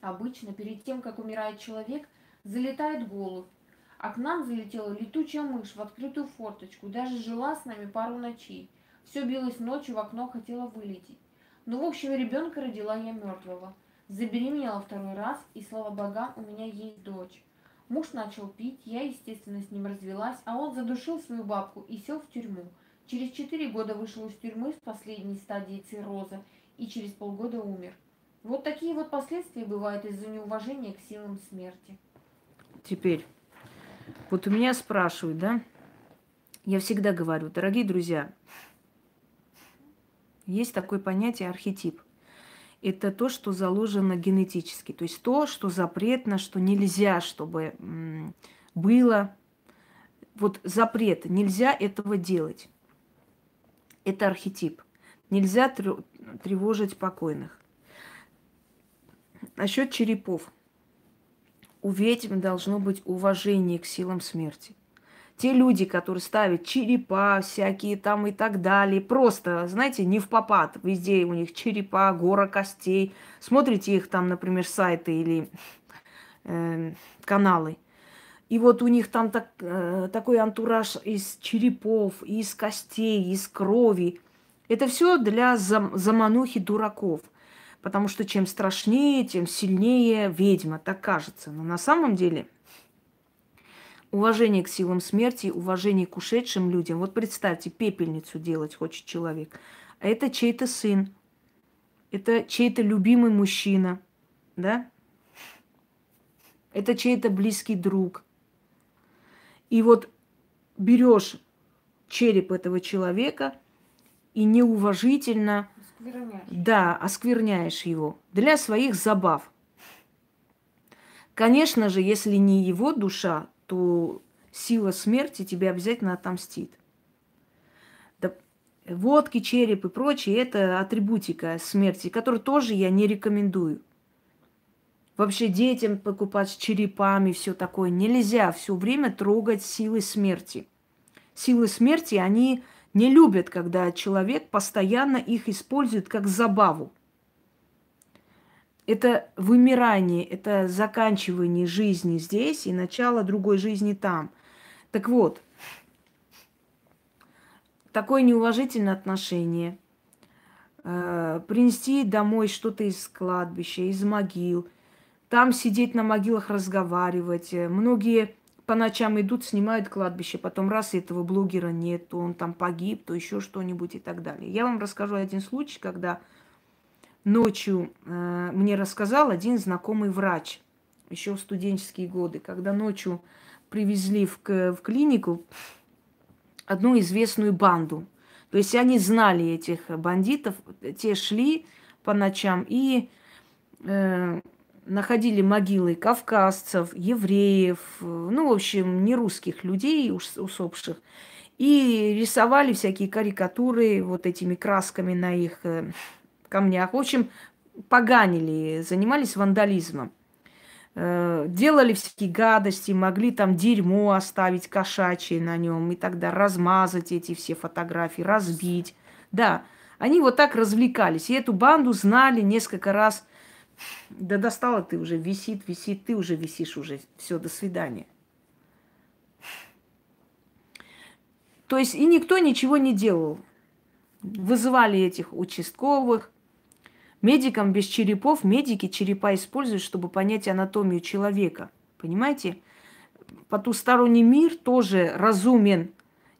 Обычно перед тем, как умирает человек, залетает голубь. А к нам залетела летучая мышь в открытую форточку, даже жила с нами пару ночей. Все билось ночью, в окно хотела вылететь. Ну, в общем, ребенка родила я мертвого. Забеременела второй раз, и, слава богам, у меня есть дочь. Муж начал пить, я, естественно, с ним развелась, а он задушил свою бабку и сел в тюрьму. Через четыре года вышел из тюрьмы с последней стадией цирроза и через полгода умер. Вот такие вот последствия бывают из-за неуважения к силам смерти. Теперь, вот у меня спрашивают, да? Я всегда говорю, дорогие друзья, есть такое понятие архетип это то, что заложено генетически. То есть то, что запретно, что нельзя, чтобы было. Вот запрет, нельзя этого делать. Это архетип. Нельзя тревожить покойных. Насчет черепов. У ведьм должно быть уважение к силам смерти те люди, которые ставят черепа всякие там и так далее, просто, знаете, не в попад, везде у них черепа, гора костей. Смотрите их там, например, сайты или э, каналы. И вот у них там так, э, такой антураж из черепов, из костей, из крови. Это все для зам, заманухи дураков. Потому что чем страшнее, тем сильнее ведьма, так кажется. Но на самом деле – уважение к силам смерти, уважение к ушедшим людям. Вот представьте, пепельницу делать хочет человек. А это чей-то сын, это чей-то любимый мужчина, да? Это чей-то близкий друг. И вот берешь череп этого человека и неуважительно, оскверняешь. да, оскверняешь его для своих забав. Конечно же, если не его душа, то сила смерти тебе обязательно отомстит. Да, водки, череп и прочее – это атрибутика смерти, которую тоже я не рекомендую. Вообще детям покупать с черепами, все такое нельзя все время трогать силы смерти. Силы смерти, они не любят, когда человек постоянно их использует как забаву. Это вымирание, это заканчивание жизни здесь и начало другой жизни там. Так вот, такое неуважительное отношение, э, принести домой что-то из кладбища, из могил, там сидеть на могилах, разговаривать. Многие по ночам идут, снимают кладбище, потом раз этого блогера нет, то он там погиб, то еще что-нибудь и так далее. Я вам расскажу один случай, когда ночью э, мне рассказал один знакомый врач, еще в студенческие годы, когда ночью привезли в, в клинику одну известную банду. То есть они знали этих бандитов, те шли по ночам и э, находили могилы кавказцев, евреев, ну, в общем, не русских людей усопших. И рисовали всякие карикатуры вот этими красками на их э, камнях. В общем, поганили, занимались вандализмом. Э, делали всякие гадости, могли там дерьмо оставить кошачье на нем и тогда размазать эти все фотографии, разбить. Да, они вот так развлекались. И эту банду знали несколько раз – да достала ты уже, висит, висит, ты уже висишь уже. Все, до свидания. То есть и никто ничего не делал. Вызывали этих участковых. Медикам без черепов, медики черепа используют, чтобы понять анатомию человека. Понимаете? Потусторонний мир тоже разумен.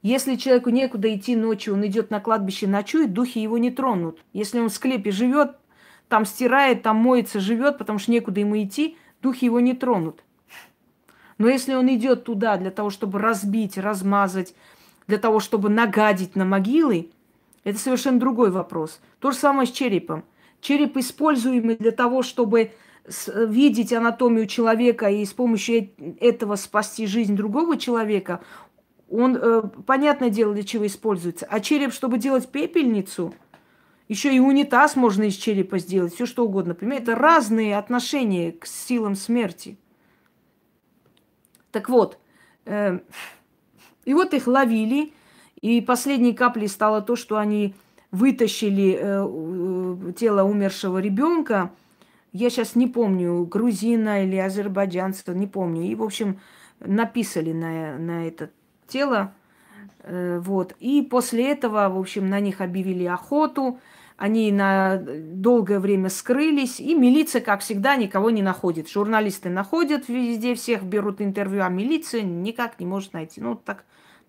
Если человеку некуда идти ночью, он идет на кладбище, ночует, духи его не тронут. Если он в склепе живет, там стирает, там моется, живет, потому что некуда ему идти, духи его не тронут. Но если он идет туда для того, чтобы разбить, размазать, для того, чтобы нагадить на могилы, это совершенно другой вопрос. То же самое с черепом. Череп, используемый для того, чтобы видеть анатомию человека и с помощью этого спасти жизнь другого человека, он, э, понятное дело, для чего используется. А череп, чтобы делать пепельницу – еще и унитаз можно из черепа сделать, все что угодно. Понимаете, это разные отношения к силам смерти. Так вот, э, и вот их ловили, и последней каплей стало то, что они вытащили э, тело умершего ребенка. Я сейчас не помню, грузина или азербайджанца, не помню. И, в общем, написали на, на это тело. Э, вот. И после этого, в общем, на них объявили охоту. Они на долгое время скрылись, и милиция, как всегда, никого не находит. Журналисты находят везде, всех берут интервью, а милиция никак не может найти. Ну, так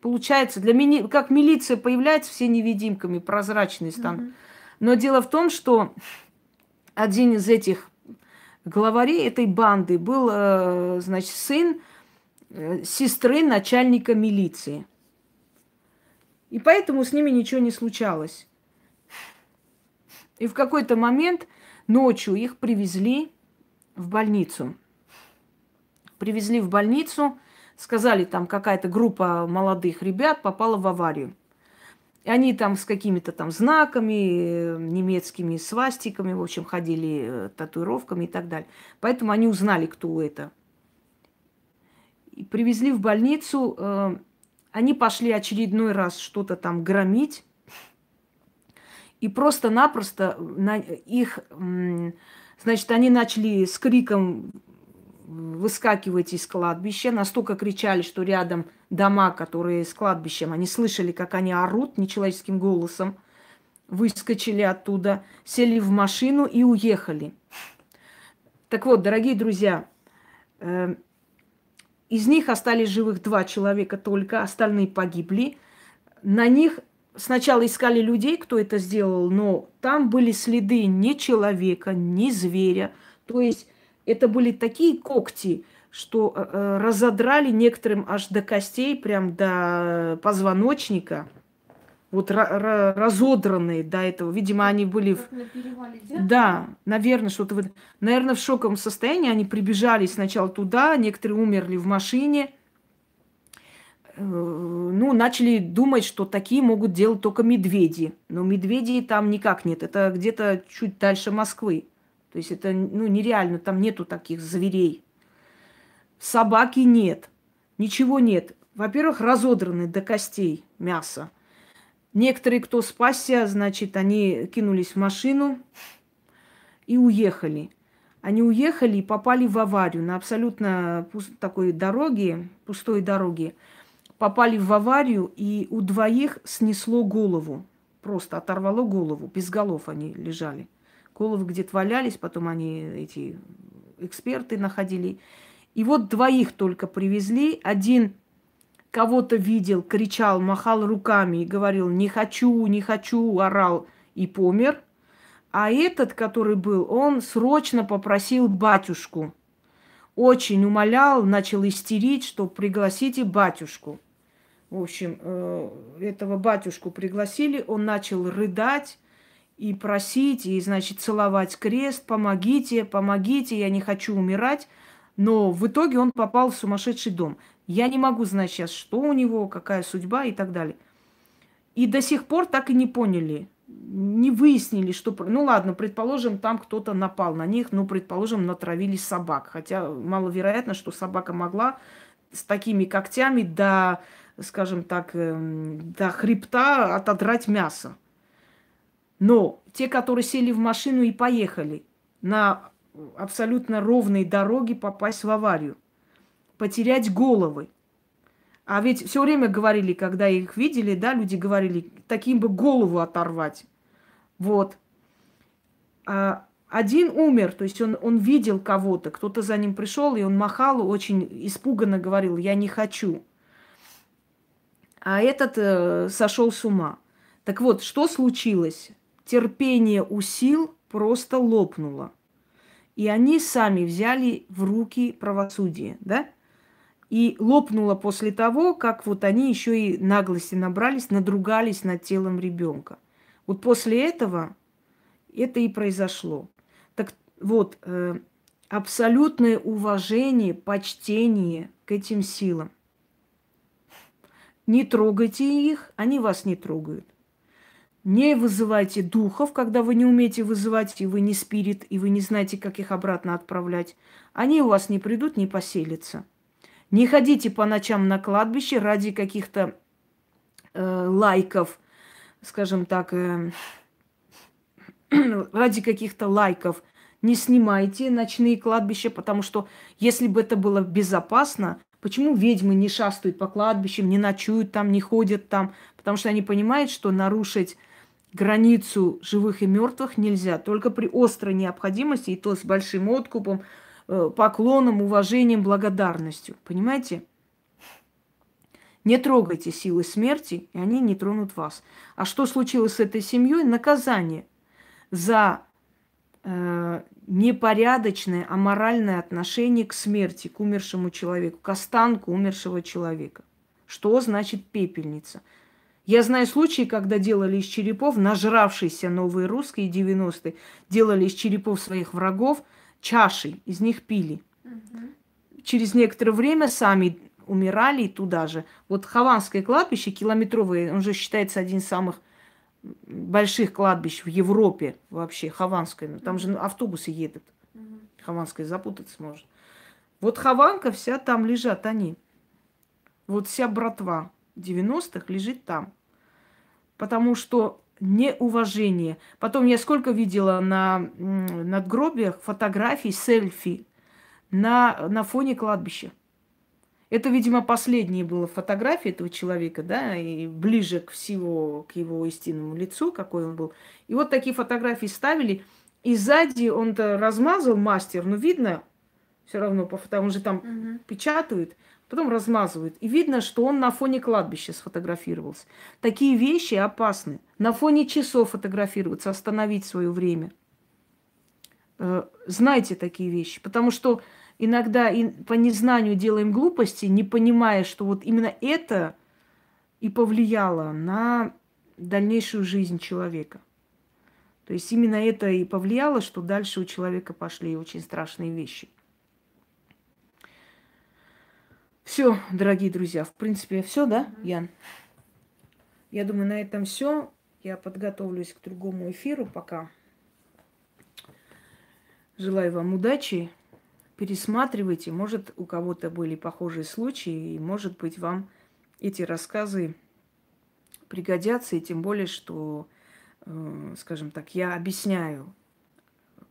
получается. Для мини... Как милиция появляется, все невидимками, прозрачные станут. Mm-hmm. Но дело в том, что один из этих главарей этой банды был, э, значит, сын э, сестры начальника милиции. И поэтому с ними ничего не случалось. И в какой-то момент ночью их привезли в больницу. Привезли в больницу, сказали, там какая-то группа молодых ребят попала в аварию. И они там с какими-то там знаками, э, немецкими свастиками, в общем, ходили э, татуировками и так далее. Поэтому они узнали, кто это. И привезли в больницу. Э, они пошли очередной раз что-то там громить. И просто-напросто на их, значит, они начали с криком выскакивать из кладбища. Настолько кричали, что рядом дома, которые с кладбищем, они слышали, как они орут нечеловеческим голосом. Выскочили оттуда, сели в машину и уехали. Так вот, дорогие друзья, э, из них остались живых два человека только, остальные погибли. На них сначала искали людей, кто это сделал, но там были следы ни человека, ни зверя. То есть это были такие когти, что э, э разодрали некоторым аж до костей, прям до позвоночника. Вот разодранные до этого. Видимо, они были... В... Да, наверное, что-то... В... Наверное, в шоковом состоянии они прибежали сначала туда, некоторые умерли в машине, Э, ну, начали думать, что такие могут делать только медведи. Но медведей там никак нет. Это где-то чуть дальше Москвы. То есть это ну, нереально, там нету таких зверей. Собаки нет. Ничего нет. Во-первых, разодраны до костей мясо. Некоторые, кто спасся, значит, они кинулись в машину и уехали. Они уехали и попали в аварию на абсолютно пуст- такой дороге, пустой дороге. Попали в аварию, и у двоих снесло голову. Просто оторвало голову. Без голов они лежали. Головы где-то валялись, потом они, эти эксперты находили. И вот двоих только привезли. Один кого-то видел, кричал, махал руками и говорил, не хочу, не хочу, орал и помер. А этот, который был, он срочно попросил батюшку. Очень умолял, начал истерить, что пригласите батюшку. В общем, э, этого батюшку пригласили, он начал рыдать и просить, и, значит, целовать крест, помогите, помогите, я не хочу умирать. Но в итоге он попал в сумасшедший дом. Я не могу знать сейчас, что у него, какая судьба и так далее. И до сих пор так и не поняли, не выяснили, что... Ну ладно, предположим, там кто-то напал на них, ну, предположим, натравили собак. Хотя маловероятно, что собака могла с такими когтями до, скажем так, эм, до хребта отодрать мясо. Но те, которые сели в машину и поехали на абсолютно ровной дороге попасть в аварию, потерять головы. А ведь все время говорили, когда их видели, да, люди говорили, таким бы голову оторвать. Вот. А один умер, то есть он, он видел кого-то, кто-то за ним пришел, и он махал, очень испуганно говорил, я не хочу. А этот э, сошел с ума. Так вот, что случилось? Терпение у сил просто лопнуло. И они сами взяли в руки правосудие, да? И лопнуло после того, как вот они еще и наглости набрались, надругались над телом ребенка. Вот после этого это и произошло. Так вот, э, абсолютное уважение, почтение к этим силам. Не трогайте их, они вас не трогают. Не вызывайте духов, когда вы не умеете вызывать, и вы не спирит, и вы не знаете, как их обратно отправлять. Они у вас не придут, не поселятся. Не ходите по ночам на кладбище ради каких-то э, лайков, скажем так, э, ради каких-то лайков. Не снимайте ночные кладбища, потому что если бы это было безопасно, почему ведьмы не шастают по кладбищам, не ночуют там, не ходят там? Потому что они понимают, что нарушить границу живых и мертвых нельзя, только при острой необходимости, и то с большим откупом, э, поклоном, уважением, благодарностью. Понимаете? Не трогайте силы смерти, и они не тронут вас. А что случилось с этой семьей? Наказание за э, непорядочное, аморальное отношение к смерти, к умершему человеку, к останку умершего человека. Что значит пепельница? Я знаю случаи, когда делали из черепов, нажравшиеся новые русские 90-е, делали из черепов своих врагов чаши, из них пили. Угу. Через некоторое время сами умирали и туда же. Вот Хованское кладбище километровое, он же считается один из самых больших кладбищ в Европе вообще, Хованское. Там же автобусы едут. Хованское запутаться может. Вот Хованка вся там лежат они. Вот вся братва 90-х лежит там потому что неуважение. Потом я сколько видела на надгробиях фотографий, селфи на, на фоне кладбища. Это, видимо, последняя была фотография этого человека, да, и ближе к всего, к его истинному лицу, какой он был. И вот такие фотографии ставили, и сзади он-то размазал мастер, но видно все равно, потому он же там угу. печатают потом размазывают. И видно, что он на фоне кладбища сфотографировался. Такие вещи опасны. На фоне часов фотографироваться, остановить свое время. Э, знайте такие вещи, потому что иногда по незнанию делаем глупости, не понимая, что вот именно это и повлияло на дальнейшую жизнь человека. То есть именно это и повлияло, что дальше у человека пошли очень страшные вещи. Все, дорогие друзья, в принципе, все, да, Ян? Я думаю, на этом все. Я подготовлюсь к другому эфиру пока. Желаю вам удачи. Пересматривайте. Может, у кого-то были похожие случаи, и, может быть, вам эти рассказы пригодятся, и тем более, что, э, скажем так, я объясняю,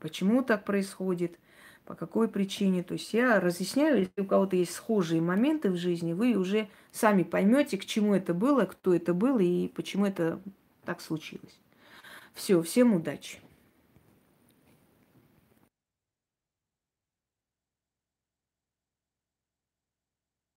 почему так происходит, по какой причине. То есть я разъясняю, если у кого-то есть схожие моменты в жизни, вы уже сами поймете, к чему это было, кто это был и почему это так случилось. Все, всем удачи.